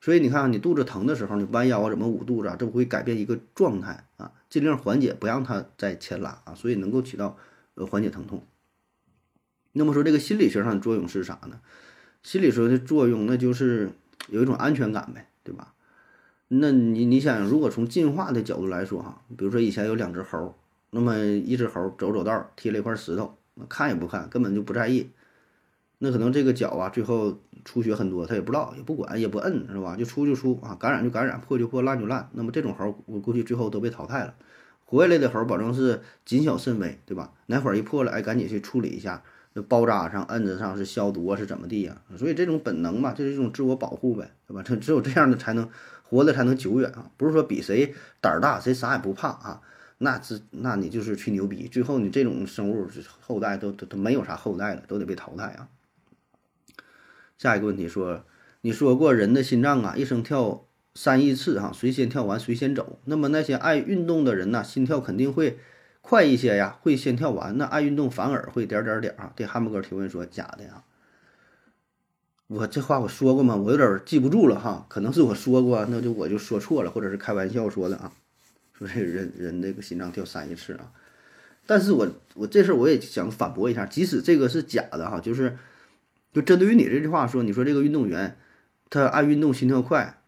S2: 所以你看，你肚子疼的时候，你弯腰啊，怎么捂肚子啊，这不会改变一个状态啊，尽量缓解，不让它再牵拉啊，所以能够起到呃缓解疼痛。那么说这个心理学上的作用是啥呢？心理学的作用那就是有一种安全感呗，对吧？那你你想，如果从进化的角度来说哈，比如说以前有两只猴，那么一只猴走走道踢了一块石头，看也不看，根本就不在意。那可能这个脚啊，最后出血很多，他也不知道，也不管，也不摁，是吧？就出就出啊，感染就感染，破就破，烂就烂。那么这种猴，我估计最后都被淘汰了。活下来的猴，保证是谨小慎微，对吧？哪会儿一破了，哎，赶紧去处理一下，那包扎上、摁子上是消毒啊，是怎么地呀？所以这种本能嘛，这是一种自我保护呗，对吧？这只有这样的才能活的才能久远啊！不是说比谁胆儿大，谁啥也不怕啊？那这那你就是吹牛逼，最后你这种生物后代都都都没有啥后代了，都得被淘汰啊！下一个问题说，你说过人的心脏啊，一生跳三亿次哈，谁先跳完谁先走。那么那些爱运动的人呢，心跳肯定会快一些呀，会先跳完。那爱运动反而会点点点啊。对汉姆哥提问说，假的呀？我这话我说过吗？我有点记不住了哈，可能是我说过，那就我就说错了，或者是开玩笑说的啊。说这人人这个心脏跳三亿次啊，但是我我这事儿我也想反驳一下，即使这个是假的哈，就是。就针对于你这句话说，你说这个运动员，他爱运动心跳快，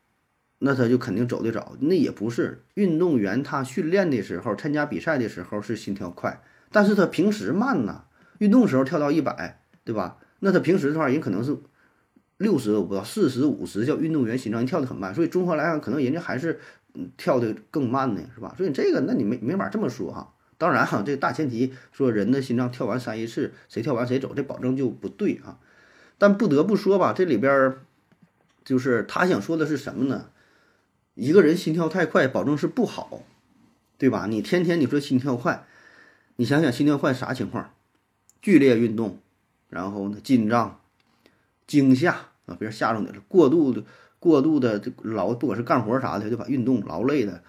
S2: 那他就肯定走得早。那也不是运动员，他训练的时候、参加比赛的时候是心跳快，但是他平时慢呐。运动时候跳到一百，对吧？那他平时的话，人可能是六十，我不知道四十五十，叫运动员心脏跳得很慢。所以综合来看，可能人家还是跳的更慢呢，是吧？所以这个，那你没没法这么说哈。当然哈，这个大前提说人的心脏跳完三一次，谁跳完谁走，这保证就不对啊。但不得不说吧，这里边儿就是他想说的是什么呢？一个人心跳太快，保证是不好，对吧？你天天你说心跳快，你想想心跳快啥情况？剧烈运动，然后呢紧张、惊吓啊，别人吓着你了，过度的、过度的这劳，不管是干活啥的，对吧？运动劳累的，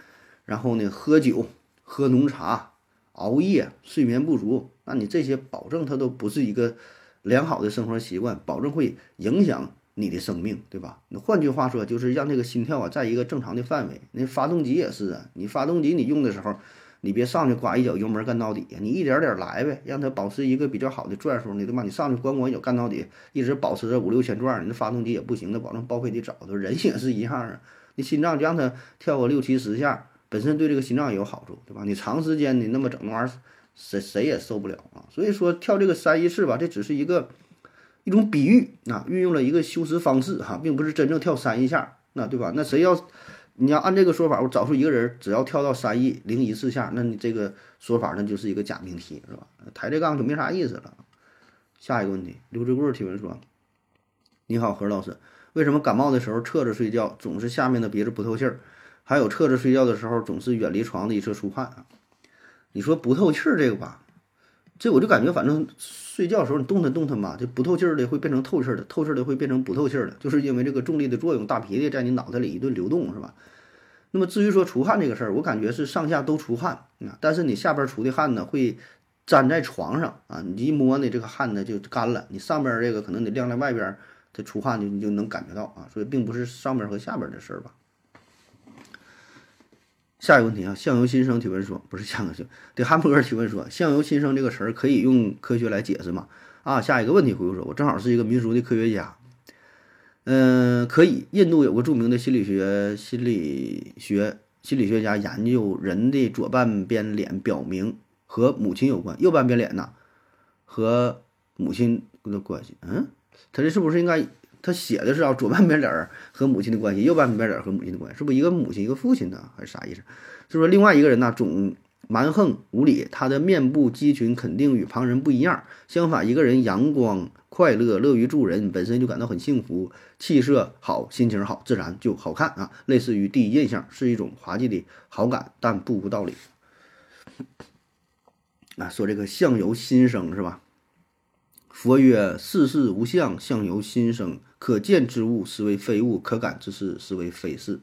S2: 然后呢喝酒、喝浓茶、熬夜、睡眠不足，那你这些保证它都不是一个。良好的生活习惯，保证会影响你的生命，对吧？那换句话说，就是让这个心跳啊，在一个正常的范围。那发动机也是啊，你发动机你用的时候，你别上去刮一脚油门干到底你一点点来呗，让它保持一个比较好的转数，你对吧？你上去咣咣一脚干到底，一直保持着五六千转，你那发动机也不行，那保证报废的早。人也是一样啊，你心脏就让它跳个六七十下，本身对这个心脏也有好处，对吧？你长时间你那么整那玩意儿。谁谁也受不了啊！所以说跳这个三一次吧，这只是一个一种比喻啊，运用了一个修辞方式哈，并不是真正跳三一下，那对吧？那谁要你要按这个说法，我找出一个人只要跳到三亿零一次下，那你这个说法那就是一个假命题是吧？抬这杠就没啥意思了。下一个问题，刘志贵提问说：你好，何老师，为什么感冒的时候侧着睡觉总是下面的鼻子不透气儿？还有侧着睡觉的时候总是远离床的一侧出汗啊？你说不透气儿这个吧，这我就感觉反正睡觉的时候你动弹动弹吧，这不透气儿的会变成透气儿的，透气儿的会变成不透气儿的，就是因为这个重力的作用，大皮的在你脑袋里一顿流动，是吧？那么至于说出汗这个事儿，我感觉是上下都出汗啊，但是你下边出的汗呢会粘在床上啊，你一摸呢这个汗呢就干了，你上边这个可能得晾在外边，它出汗就你就能感觉到啊，所以并不是上边和下边的事儿吧。下一个问题啊，相由心生提问说，不是相由心，对汉普哥提问说，相由心生这个词儿可以用科学来解释吗？啊，下一个问题回复说，我正好是一个民俗的科学家，嗯，可以。印度有个著名的心理学心理学心理学家研究人的左半边脸，表明和母亲有关。右半边脸呢，和母亲的关系。嗯，他这是不是应该？他写的是啊，左半边脸儿和母亲的关系，右半边脸儿和母亲的关系，是不是一个母亲一个父亲呢？还是啥意思？是说另外一个人呢，总蛮横无理，他的面部肌群肯定与旁人不一样。相反，一个人阳光。快乐、乐于助人，本身就感到很幸福，气色好，心情好，自然就好看啊。类似于第一印象，是一种滑稽的好感，但不无道理。啊，说这个相由心生是吧？佛曰：世事无相，相由心生。可见之物，实为非物；可感之事，实为非事。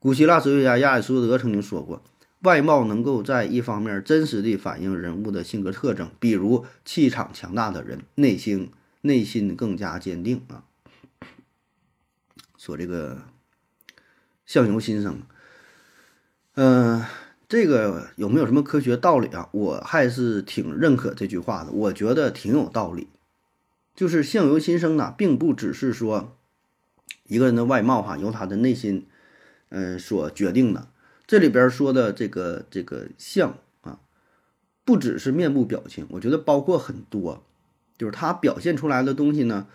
S2: 古希腊哲学家亚里士多德曾经说过。外貌能够在一方面真实地反映人物的性格特征，比如气场强大的人，内心内心更加坚定啊。说这个相由心生，嗯，这个有没有什么科学道理啊？我还是挺认可这句话的，我觉得挺有道理。就是相由心生呢，并不只是说一个人的外貌哈，由他的内心嗯所决定的。这里边说的这个这个相啊，不只是面部表情，我觉得包括很多，就是他表现出来的东西呢，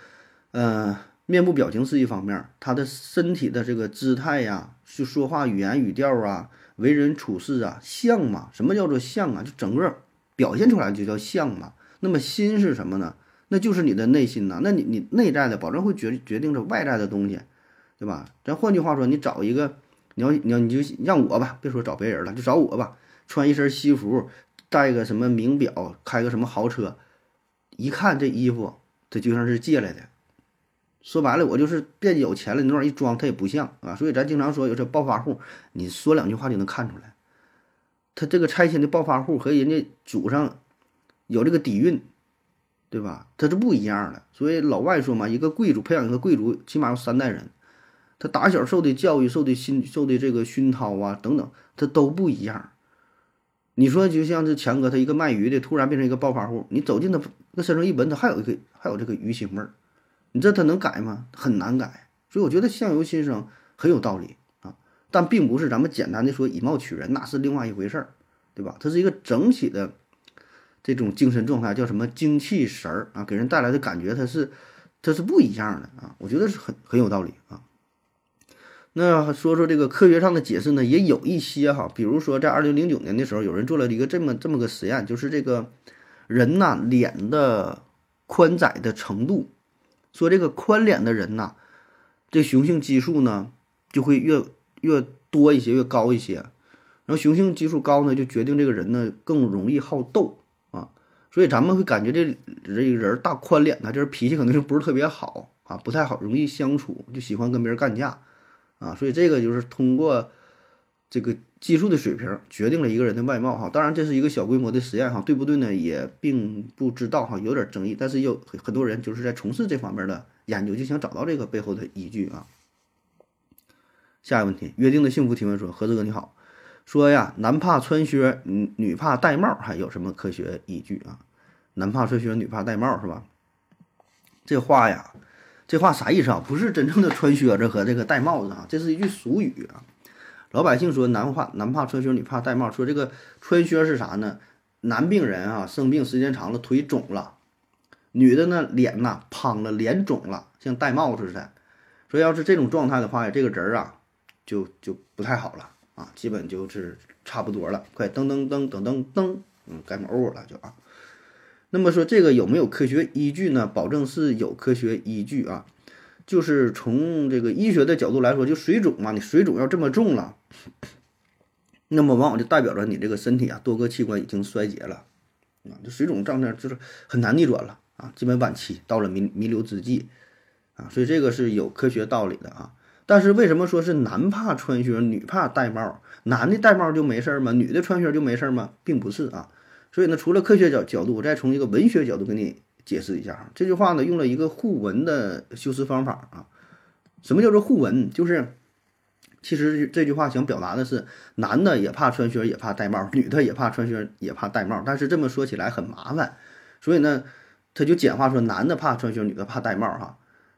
S2: 呃，面部表情是一方面，他的身体的这个姿态呀，就说话语言语调啊，为人处事啊，相嘛？什么叫做相啊？就整个表现出来就叫相嘛。那么心是什么呢？那就是你的内心呐。那你你内在的保证会决决定着外在的东西，对吧？咱换句话说，你找一个。你要你要你就让我吧，别说找别人了，就找我吧。穿一身西服，戴个什么名表，开个什么豪车，一看这衣服，这就像是借来的。说白了，我就是变有钱了，你那玩意一装，他也不像啊。所以咱经常说有这暴发户，你说两句话就能看出来，他这个拆迁的暴发户和人家祖上有这个底蕴，对吧？他是不一样的。所以老外说嘛，一个贵族培养一个贵族，起码要三代人。他打小受的教育、受的熏、受的这个熏陶啊，等等，他都不一样。你说，就像这强哥，他一个卖鱼的，突然变成一个暴发户，你走进他那身上一闻，他还有一个还有这个鱼腥味儿，你这他能改吗？很难改。所以我觉得相由心生很有道理啊，但并不是咱们简单的说以貌取人，那是另外一回事儿，对吧？它是一个整体的这种精神状态，叫什么精气神儿啊，给人带来的感觉，它是它是不一样的啊。我觉得是很很有道理啊。那说说这个科学上的解释呢，也有一些哈，比如说在二零零九年的时候，有人做了一个这么这么个实验，就是这个人呐脸的宽窄的程度，说这个宽脸的人呐，这雄性激素呢就会越越多一些，越高一些，然后雄性激素高呢，就决定这个人呢更容易好斗啊，所以咱们会感觉这这人大宽脸呢，就是脾气可能就不是特别好啊，不太好，容易相处，就喜欢跟别人干架。啊，所以这个就是通过这个技术的水平决定了一个人的外貌哈。当然这是一个小规模的实验哈，对不对呢？也并不知道哈，有点争议。但是有很多人就是在从事这方面的研究，就想找到这个背后的依据啊。下一个问题，约定的幸福提问说：何志哥你好，说呀，男怕穿靴，女女怕戴帽，还有什么科学依据啊？男怕穿靴，女怕戴帽是吧？这话呀。这话啥意思啊？不是真正的穿靴子和这个戴帽子啊，这是一句俗语啊。老百姓说男怕男怕穿靴，女怕戴帽。说这个穿靴是啥呢？男病人啊，生病时间长了腿肿了，女的呢脸呐胖了，脸肿了，像戴帽子似的。说要是这种状态的话，这个人啊就就不太好了啊，基本就是差不多了，快噔噔噔噔噔噔，嗯，该毛了就啊。那么说这个有没有科学依据呢？保证是有科学依据啊，就是从这个医学的角度来说，就水肿嘛，你水肿要这么重了，那么往往就代表着你这个身体啊多个器官已经衰竭了啊，这水肿状态就是很难逆转了啊，基本晚期到了弥弥留之际啊，所以这个是有科学道理的啊。但是为什么说是男怕穿靴，女怕戴帽？男的戴帽就没事儿吗？女的穿靴就没事儿吗？并不是啊。所以呢，除了科学角角度，我再从一个文学角度给你解释一下这句话呢，用了一个互文的修辞方法啊。什么叫做互文？就是其实这句话想表达的是，男的也怕穿靴，也怕戴帽；女的也怕穿靴，也怕戴帽。但是这么说起来很麻烦，所以呢，他就简化说，男的怕穿靴，女的怕戴帽哈。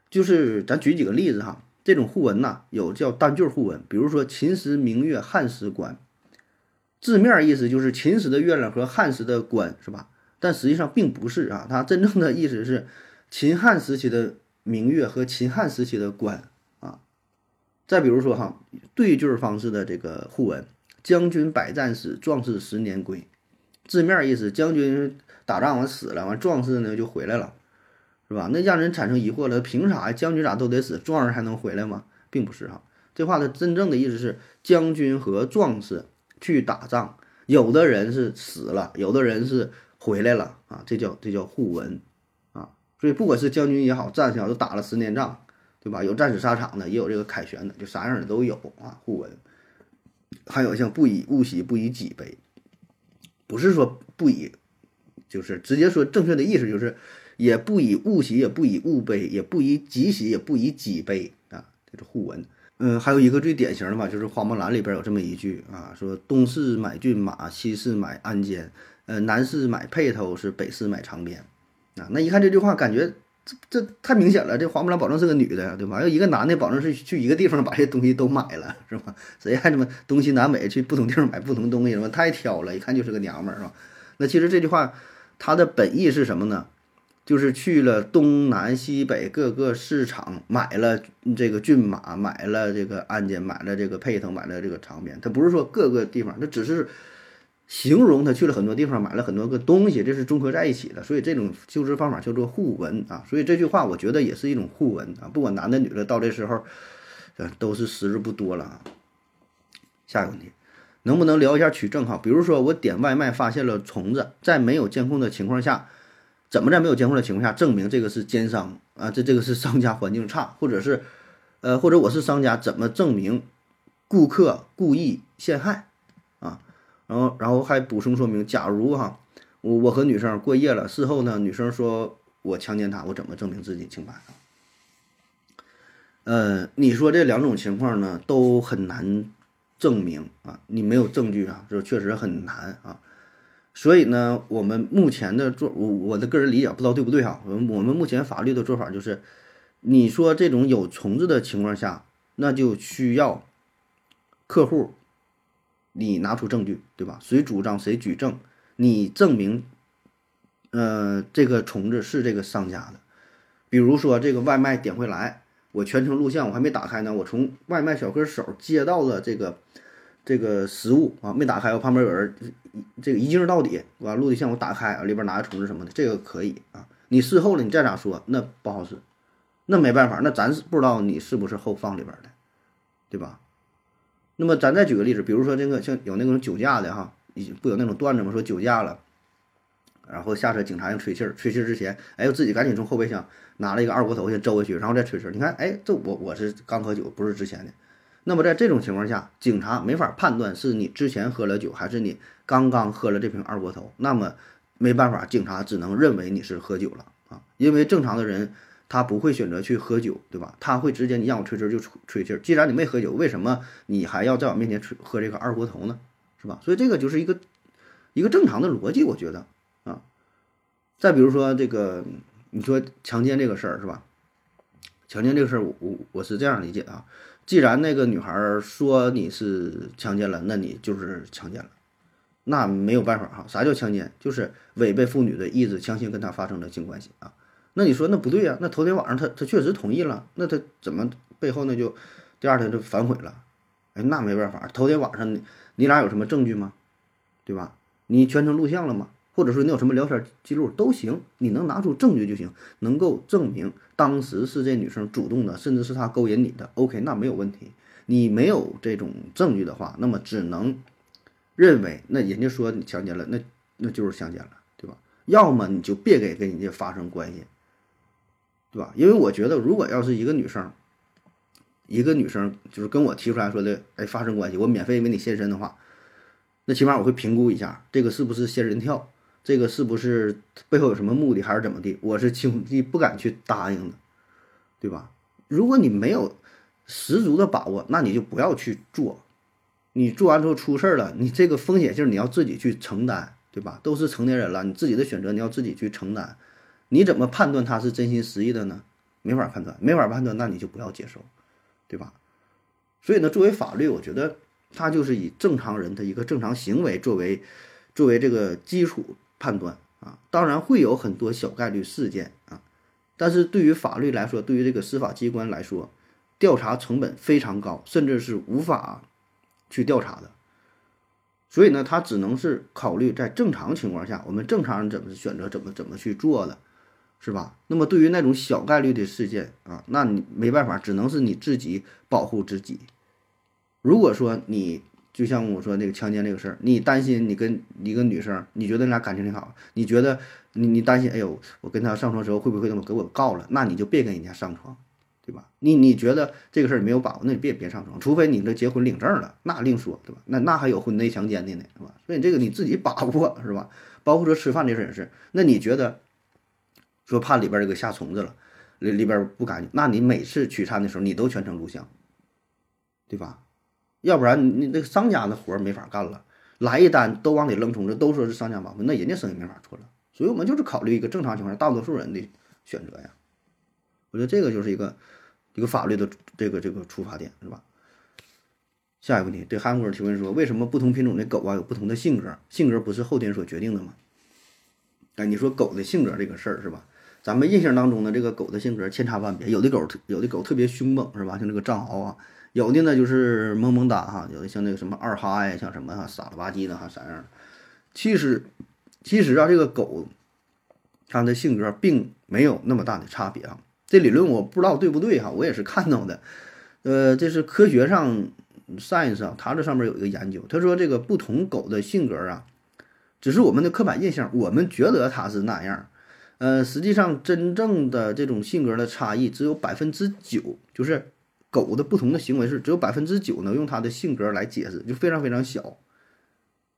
S2: 就是咱举几个例子哈，这种互文呐，有叫单句互文，比如说“秦时明月汉时关”，字面意思就是秦时的月亮和汉时的关，是吧？但实际上并不是啊，它真正的意思是秦汉时期的明月和秦汉时期的关啊。再比如说哈，对句方式的这个互文，“将军百战死，壮士十年归”，字面意思将军打仗完死了，完壮士呢就回来了。是吧？那让人产生疑惑了，凭啥呀？将军咋都得死，壮人还能回来吗？并不是哈，这话的真正的意思是，将军和壮士去打仗，有的人是死了，有的人是回来了啊，这叫这叫互文啊。所以不管是将军也好，战士也好，都打了十年仗，对吧？有战死沙场的，也有这个凯旋的，就啥样的都有啊。互文，还有像不以物喜，不以己悲，不是说不以，就是直接说正确的意思就是。也不以物喜，也不以物悲，也不以己喜，也不以己悲啊，这是互文。嗯，还有一个最典型的嘛，就是花木兰里边有这么一句啊，说东市买骏马，西市买鞍鞯，呃，南市买辔头，是北市买长鞭啊。那一看这句话，感觉这这太明显了，这花木兰保证是个女的，对吧？要一个男的，保证是去一个地方把这东西都买了，是吧？谁还这么东西南北去不同地方买不同东西，什么太挑了，一看就是个娘们儿，是吧？那其实这句话它的本意是什么呢？就是去了东南西北各个市场，买了这个骏马，买了这个鞍鞯，买了这个辔头，买了这个长鞭。他不是说各个地方，他只是形容他去了很多地方，买了很多个东西，这是综合在一起的。所以这种修辞方法叫做互文啊。所以这句话我觉得也是一种互文啊。不管男的女的，到这时候，呃，都是时日不多了啊。下一个问题，能不能聊一下取证哈？比如说我点外卖发现了虫子，在没有监控的情况下。怎么在没有监控的情况下证明这个是奸商啊？这这个是商家环境差，或者是，呃，或者我是商家，怎么证明顾客故意陷害？然后，然后还补充说明，假如哈，我我和女生过夜了，事后呢，女生说我强奸她，我怎么证明自己清白啊？呃，你说这两种情况呢，都很难证明啊，你没有证据啊，就确实很难啊。所以呢，我们目前的做我我的个人理解不知道对不对哈？我们我们目前法律的做法就是，你说这种有虫子的情况下，那就需要客户你拿出证据，对吧？谁主张谁举证，你证明，呃，这个虫子是这个商家的。比如说这个外卖点回来，我全程录像，我还没打开呢，我从外卖小哥手接到了这个。这个食物啊没打开，我旁边有人，这个一镜到底，完录的像我打开，里边拿着虫子什么的，这个可以啊。你事后了，你再咋说，那不好使，那没办法，那咱是不知道你是不是后放里边的，对吧？那么咱再举个例子，比如说这个像有那种酒驾的哈，不有那种段子吗？说酒驾了，然后下车警察要吹气儿，吹气儿之前，哎，我自己赶紧从后备箱拿了一个二锅头先周回去，然后再吹气儿。你看，哎，这我我是刚喝酒，不是之前的。那么在这种情况下，警察没法判断是你之前喝了酒，还是你刚刚喝了这瓶二锅头。那么没办法，警察只能认为你是喝酒了啊，因为正常的人他不会选择去喝酒，对吧？他会直接你让我吹气就吹吹气。既然你没喝酒，为什么你还要在我面前吹喝这个二锅头呢？是吧？所以这个就是一个一个正常的逻辑，我觉得啊。再比如说这个，你说强奸这个事儿是吧？强奸这个事儿，我我我是这样理解啊。既然那个女孩说你是强奸了，那你就是强奸了，那没有办法哈。啥叫强奸？就是违背妇女的意志，强行跟她发生了性关系啊。那你说那不对呀？那头天晚上他他确实同意了，那他怎么背后那就第二天就反悔了？哎，那没办法，头天晚上你你俩有什么证据吗？对吧？你全程录像了吗？或者说你有什么聊天记录都行，你能拿出证据就行，能够证明当时是这女生主动的，甚至是她勾引你的，OK，那没有问题。你没有这种证据的话，那么只能认为那人家说你强奸了，那那就是强奸了，对吧？要么你就别给跟人家发生关系，对吧？因为我觉得，如果要是一个女生，一个女生就是跟我提出来说的，哎，发生关系，我免费为你献身的话，那起码我会评估一下这个是不是仙人跳。这个是不是背后有什么目的，还是怎么地？我是轻易不敢去答应的，对吧？如果你没有十足的把握，那你就不要去做。你做完之后出事儿了，你这个风险性你要自己去承担，对吧？都是成年人了，你自己的选择你要自己去承担。你怎么判断他是真心实意的呢？没法判断，没法判断，那你就不要接受，对吧？所以呢，作为法律，我觉得它就是以正常人的一个正常行为作为作为这个基础判断啊。当然会有很多小概率事件啊，但是对于法律来说，对于这个司法机关来说，调查成本非常高，甚至是无法去调查的。所以呢，他只能是考虑在正常情况下，我们正常人怎么选择，怎么怎么去做的。是吧？那么对于那种小概率的事件啊，那你没办法，只能是你自己保护自己。如果说你就像我说那个强奸这个事儿，你担心你跟一个女生，你觉得你俩感情挺好，你觉得你你担心，哎呦，我跟她上床之后会不会给我给我告了？那你就别跟人家上床，对吧？你你觉得这个事儿没有把握，那你别别上床，除非你这结婚领证了，那另说，对吧？那那还有婚内强奸的呢，是吧？所以这个你自己把握，是吧？包括说吃饭这事儿也是，那你觉得？说怕里边这个下虫子了，里里边不干净，那你每次取餐的时候，你都全程录像，对吧？要不然你那商家的活没法干了，来一单都往里扔虫子，都说是商家把关，那人家生意没法做了。所以我们就是考虑一个正常情况下大多数人的选择呀。我觉得这个就是一个一个法律的这个这个出发点，是吧？下一个问题，对韩国人提问说，为什么不同品种的狗啊有不同的性格？性格不是后天所决定的吗？哎，你说狗的性格这个事儿是吧？咱们印象当中呢，这个狗的性格千差万别，有的狗特有的狗特别凶猛，是吧？像这个藏獒啊，有的呢就是萌萌哒哈，有的像那个什么二哈呀，像什么哈傻了吧唧的哈啥样？其实其实啊，这个狗它的性格并没有那么大的差别啊。这理论我不知道对不对哈，我也是看到的。呃，这是科学上 science 啊，它这上面有一个研究，他说这个不同狗的性格啊，只是我们的刻板印象，我们觉得它是那样。呃，实际上真正的这种性格的差异只有百分之九，就是狗的不同的行为是只有百分之九能用它的性格来解释，就非常非常小，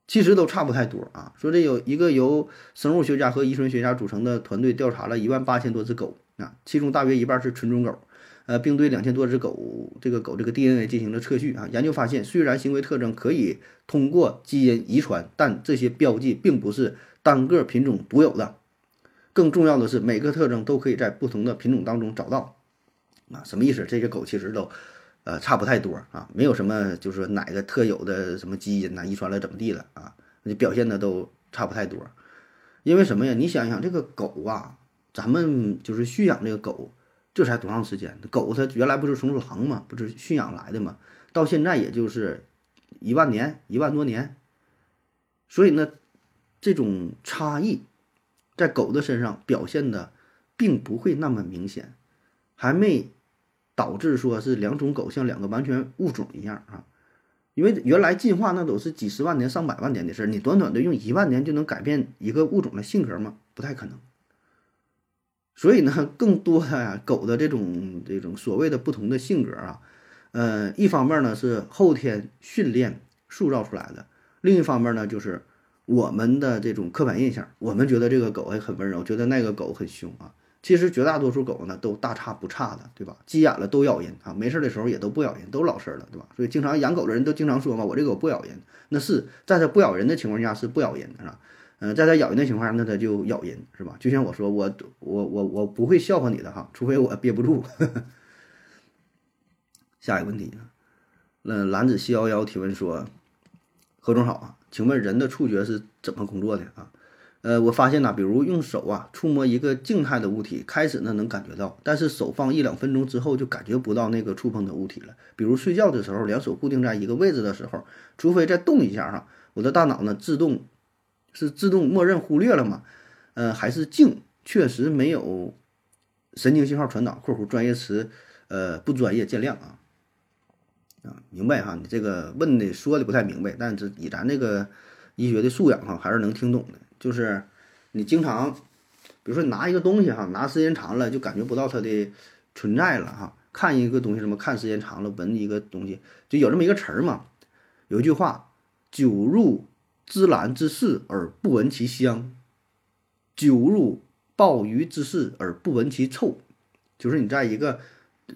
S2: 其实都差不太多啊。说这有一个由生物学家和遗传学家组成的团队调查了一万八千多只狗啊，其中大约一半是纯种狗，呃，并对两千多只狗这个狗这个 DNA 进行了测序啊。研究发现，虽然行为特征可以通过基因遗传，但这些标记并不是单个品种独有的。更重要的是，每个特征都可以在不同的品种当中找到，啊，什么意思？这些狗其实都，呃，差不太多啊，没有什么就是说哪个特有的什么基因呐，遗传了怎么地了啊？表现的都差不太多。因为什么呀？你想想这个狗啊，咱们就是驯养这个狗，这才多长时间？狗它原来不是从狼嘛，不是驯养来的嘛，到现在也就是一万年，一万多年。所以呢，这种差异。在狗的身上表现的，并不会那么明显，还没导致说是两种狗像两个完全物种一样啊。因为原来进化那都是几十万年、上百万年的事儿，你短短的用一万年就能改变一个物种的性格吗？不太可能。所以呢，更多的呀，狗的这种这种所谓的不同的性格啊，呃，一方面呢是后天训练塑造出来的，另一方面呢就是。我们的这种刻板印象，我们觉得这个狗还很温柔，觉得那个狗很凶啊。其实绝大多数狗呢都大差不差的，对吧？急眼了都咬人啊，没事的时候也都不咬人，都老实了，对吧？所以经常养狗的人都经常说嘛，我这狗不咬人。那是在它不咬人的情况下是不咬人，是吧？嗯，在它咬人的情况下，那它就咬人，是吧？就像我说，我我我我不会笑话你的哈，除非我憋不住。<laughs> 下一个问题，那蓝子七幺幺提问说，何总好啊。请问人的触觉是怎么工作的啊？呃，我发现呢，比如用手啊触摸一个静态的物体，开始呢能感觉到，但是手放一两分钟之后就感觉不到那个触碰的物体了。比如睡觉的时候，两手固定在一个位置的时候，除非再动一下哈，我的大脑呢自动是自动默认忽略了嘛？呃，还是静，确实没有神经信号传导（括弧专业词，呃不专业，见谅啊）。啊，明白哈，你这个问的说的不太明白，但是以咱这个医学的素养哈，还是能听懂的。就是你经常，比如说拿一个东西哈，拿时间长了就感觉不到它的存在了哈。看一个东西什么，看时间长了，闻一个东西就有这么一个词儿嘛。有一句话：“久入芝兰之室而不闻其香，久入鲍鱼之室而不闻其臭。”就是你在一个。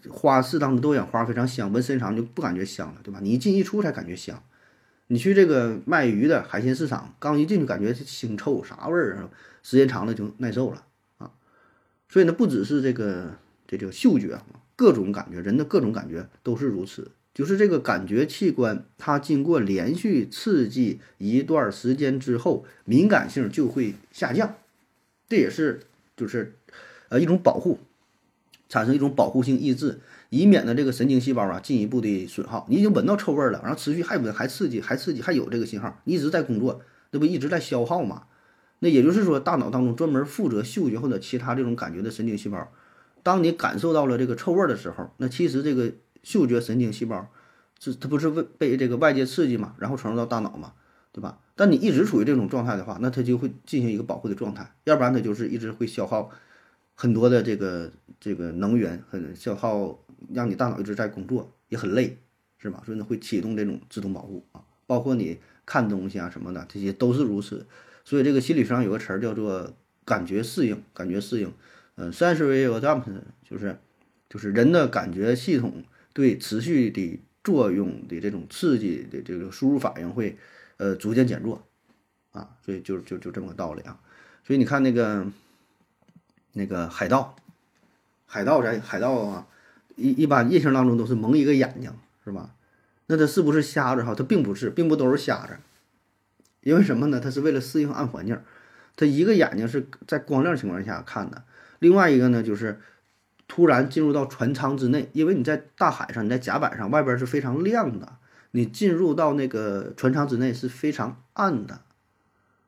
S2: 花适当的多养花非常香，闻时间长就不感觉香了，对吧？你一进一出才感觉香。你去这个卖鱼的海鲜市场，刚一进去感觉腥臭，啥味儿啊？时间长了就耐受了啊。所以呢，不只是这个这个嗅觉，各种感觉，人的各种感觉都是如此。就是这个感觉器官，它经过连续刺激一段时间之后，敏感性就会下降。这也是就是呃一种保护，产生一种保护性抑制，以免呢这个神经细胞啊进一步的损耗。你已经闻到臭味了，然后持续还闻还刺激还刺激还有这个信号，你一直在工作，那不一直在消耗嘛？那也就是说，大脑当中专门负责嗅觉或者其他这种感觉的神经细胞，当你感受到了这个臭味的时候，那其实这个。嗅觉神经细胞，是它不是被被这个外界刺激嘛，然后传入到大脑嘛，对吧？但你一直处于这种状态的话，那它就会进行一个保护的状态，要不然它就是一直会消耗很多的这个这个能源，很消耗，让你大脑一直在工作，也很累，是吧？所以呢，会启动这种自动保护啊，包括你看东西啊什么的，这些都是如此。所以这个心理学上有个词儿叫做感觉适应，感觉适应，嗯，sensory adapt 就是就是人的感觉系统。对持续的作用的这种刺激的这个输入反应会，呃，逐渐减弱，啊，所以就就就这么个道理啊。所以你看那个那个海盗，海盗在海盗啊，一一般印象当中都是蒙一个眼睛，是吧？那他是不是瞎子哈？他并不是，并不都是瞎子，因为什么呢？他是为了适应暗环境，他一个眼睛是在光亮情况下看的，另外一个呢就是。突然进入到船舱之内，因为你在大海上，你在甲板上，外边是非常亮的。你进入到那个船舱之内是非常暗的。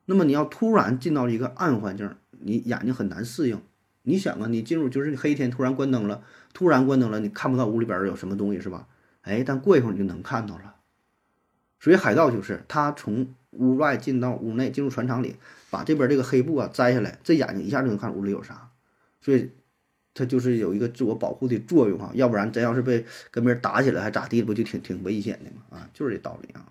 S2: 那么你要突然进到一个暗环境，你眼睛很难适应。你想啊，你进入就是黑天突然关灯了，突然关灯了，你看不到屋里边有什么东西是吧？哎，但过一会儿你就能看到了。所以海盗就是他从屋外进到屋内，进入船舱里，把这边这个黑布啊摘下来，这眼睛一下就能看屋里有啥。所以。他就是有一个自我保护的作用哈，要不然真要是被跟别人打起来还咋地，不就挺挺危险的吗？啊，就是这道理啊。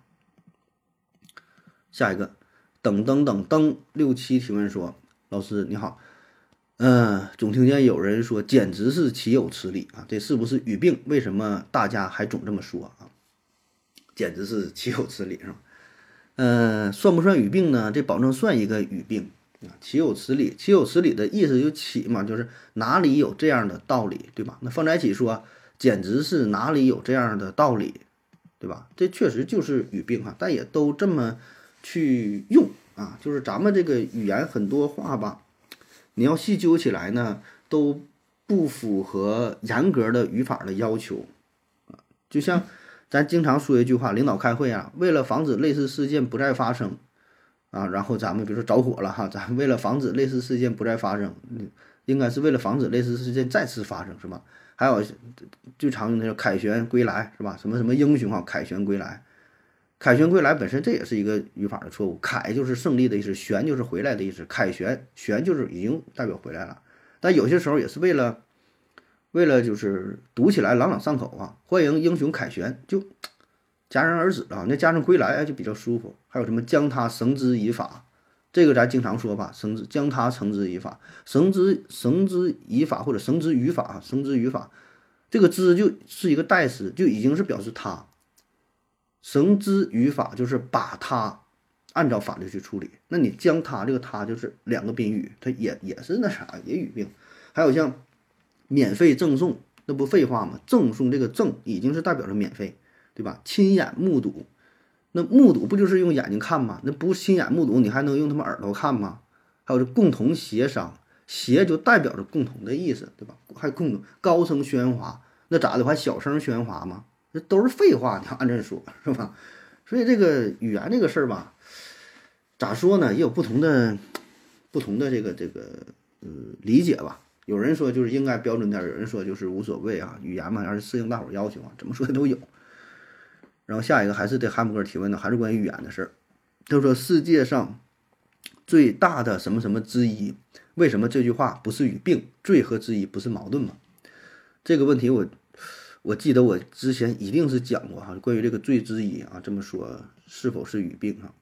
S2: 下一个，等等等等六七提问说，老师你好，嗯，总听见有人说，简直是岂有此理啊！这是不是语病？为什么大家还总这么说啊？简直是岂有此理是吧？嗯，算不算语病呢？这保证算一个语病啊。岂有此理！岂有此理的意思就岂嘛，就是哪里有这样的道理，对吧？那放在一起说，简直是哪里有这样的道理，对吧？这确实就是语病哈，但也都这么去用啊。就是咱们这个语言很多话吧，你要细究起来呢，都不符合严格的语法的要求啊。就像咱经常说一句话，领导开会啊，为了防止类似事件不再发生。啊，然后咱们比如说着火了哈，<laughs> 咱为了防止类似事件不再发生，应该是为了防止类似事件再次发生，是吧？还有最常用的叫凯旋归来，是吧？什么什么英雄哈，凯旋归来，凯旋归来本身这也是一个语法的错误。凯就是胜利的意思，旋就是回来的意思，凯旋旋就是已经代表回来了。但有些时候也是为了为了就是读起来朗朗上口啊，欢迎英雄凯旋就。戛然而止啊，那加上归来就比较舒服。还有什么将他绳之以法，这个咱经常说吧，绳之将他绳之以法，绳之绳之以法或者绳之于法，绳之于法，这个之就是一个代词，就已经是表示他。绳之于法就是把他按照法律去处理。那你将他这个他就是两个宾语，它也也是那啥也语病。还有像免费赠送，那不废话吗？赠送这个赠已经是代表着免费。对吧？亲眼目睹，那目睹不就是用眼睛看吗？那不亲眼目睹，你还能用他们耳朵看吗？还有这共同协商，协就代表着共同的意思，对吧？还共同高声喧哗，那咋的？还小声喧哗吗？这都是废话，你要按这说，是吧？所以这个语言这个事儿吧，咋说呢？也有不同的不同的这个这个呃理解吧。有人说就是应该标准点，有人说就是无所谓啊。语言嘛，要是适应大伙儿要求啊，怎么说的都有。然后下一个还是对汉姆格提问的，还是关于语言的事儿。他说：“世界上最大的什么什么之一，为什么这句话不是语病？最和之一不是矛盾吗？”这个问题我我记得我之前一定是讲过哈，关于这个最之一啊，这么说是否是语病啊？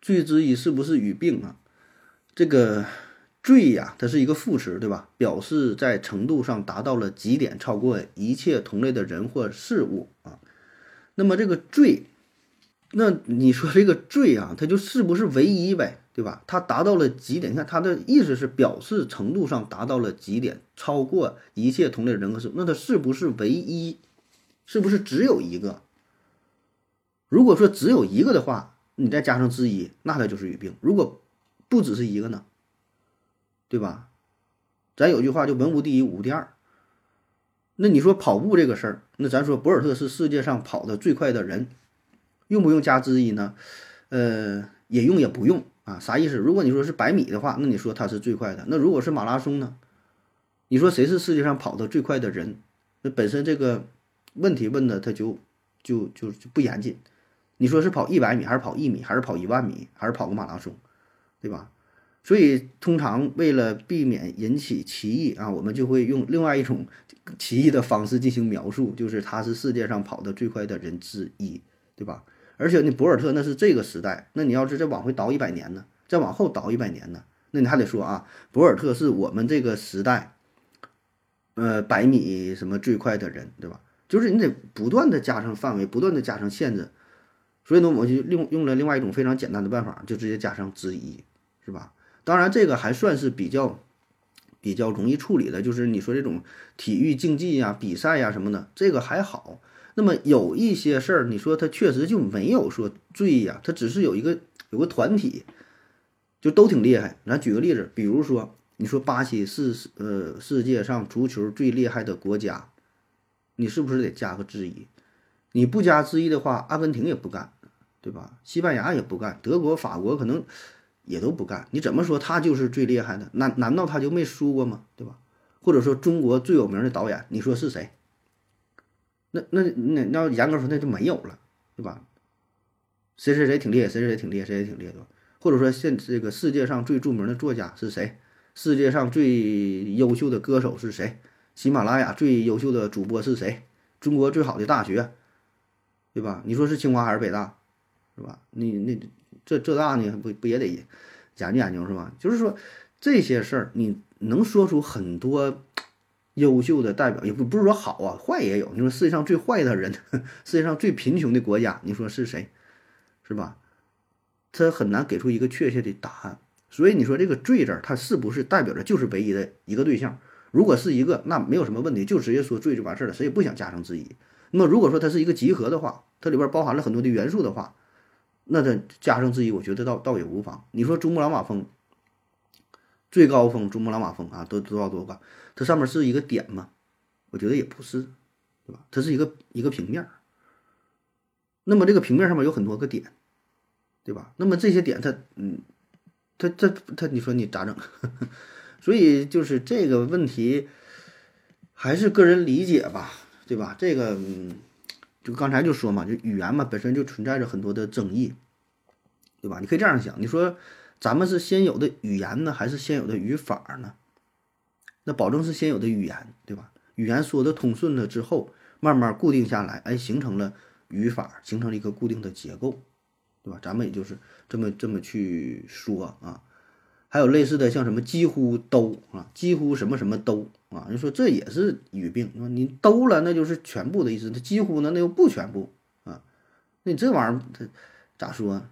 S2: 最之一是不是语病啊？这个最呀，它是一个副词，对吧？表示在程度上达到了极点，超过一切同类的人或事物啊。那么这个罪，那你说这个罪啊，它就是不是唯一呗，对吧？它达到了极点，你看它的意思是表示程度上达到了极点，超过一切同类人格事物，那它是不是唯一？是不是只有一个？如果说只有一个的话，你再加上之一，那它就是语病。如果不只是一个呢，对吧？咱有句话就文无第一，武无第二。那你说跑步这个事儿，那咱说博尔特是世界上跑的最快的人，用不用加之一呢？呃，也用也不用啊。啥意思？如果你说是百米的话，那你说他是最快的。那如果是马拉松呢？你说谁是世界上跑得最快的人？那本身这个问题问的他就就就就不严谨。你说是跑一百米，还是跑一米，还是跑一万米，还是跑个马拉松，对吧？所以通常为了避免引起歧义啊，我们就会用另外一种歧义的方式进行描述，就是他是世界上跑得最快的人之一，对吧？而且那博尔特那是这个时代，那你要是再往回倒一百年呢，再往后倒一百年呢，那你还得说啊，博尔特是我们这个时代，呃，百米什么最快的人，对吧？就是你得不断的加上范围，不断的加上限制。所以呢，我就用用了另外一种非常简单的办法，就直接加上之一，是吧？当然，这个还算是比较比较容易处理的，就是你说这种体育竞技呀、比赛呀什么的，这个还好。那么有一些事儿，你说他确实就没有说最呀，他只是有一个有个团体，就都挺厉害。咱举个例子，比如说你说巴西是呃世界上足球最厉害的国家，你是不是得加个之一？你不加之一的话，阿根廷也不干。对吧？西班牙也不干，德国、法国可能也都不干。你怎么说他就是最厉害的？难难道他就没输过吗？对吧？或者说中国最有名的导演，你说是谁？那那那要严格说，那就没有了，对吧？谁谁谁挺厉害，谁谁谁挺厉害，谁谁挺厉害，对吧？或者说现这个世界上最著名的作家是谁？世界上最优秀的歌手是谁？喜马拉雅最优秀的主播是谁？中国最好的大学，对吧？你说是清华还是北大？是吧？你那这浙大呢，不不也得研究研究是吧？就是说这些事儿，你能说出很多优秀的代表，也不不是说好啊，坏也有。你说世界上最坏的人，<laughs> 世界上最贫穷的国家，你说是谁？是吧？他很难给出一个确切的答案。所以你说这个“罪”字，它是不是代表着就是唯一的一个对象？如果是一个，那没有什么问题，就直接说“罪”就完事了，谁也不想加上之一。那么如果说它是一个集合的话，它里边包含了很多的元素的话。那它加上之一，我觉得倒倒也无妨。你说珠穆朗玛峰最高峰，珠穆朗玛峰啊，多多少多高？它上面是一个点吗？我觉得也不是，对吧？它是一个一个平面。那么这个平面上面有很多个点，对吧？那么这些点，它嗯，它它它，你说你咋整？<laughs> 所以就是这个问题，还是个人理解吧，对吧？这个嗯。就刚才就说嘛，就语言嘛，本身就存在着很多的争议，对吧？你可以这样想，你说咱们是先有的语言呢，还是先有的语法呢？那保证是先有的语言，对吧？语言说的通顺了之后，慢慢固定下来，哎，形成了语法，形成了一个固定的结构，对吧？咱们也就是这么这么去说啊。还有类似的，像什么几乎都啊，几乎什么什么都啊，就说这也是语病。你都了，那就是全部的意思。它几乎呢，那又不全部啊。那你这玩意儿，它咋说，是吧？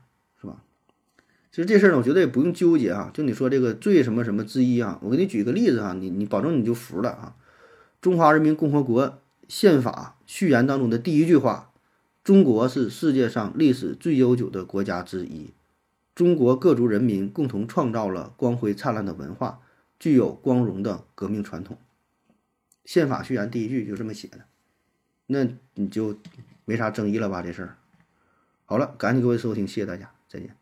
S2: 其实这事儿呢，我觉得也不用纠结啊。就你说这个最什么什么之一啊，我给你举个例子啊，你你保证你就服了啊。中华人民共和国宪法序言当中的第一句话：中国是世界上历史最悠久的国家之一。中国各族人民共同创造了光辉灿烂的文化，具有光荣的革命传统。宪法序言第一句就这么写的，那你就没啥争议了吧？这事儿。好了，感谢各位收听，谢谢大家，再见。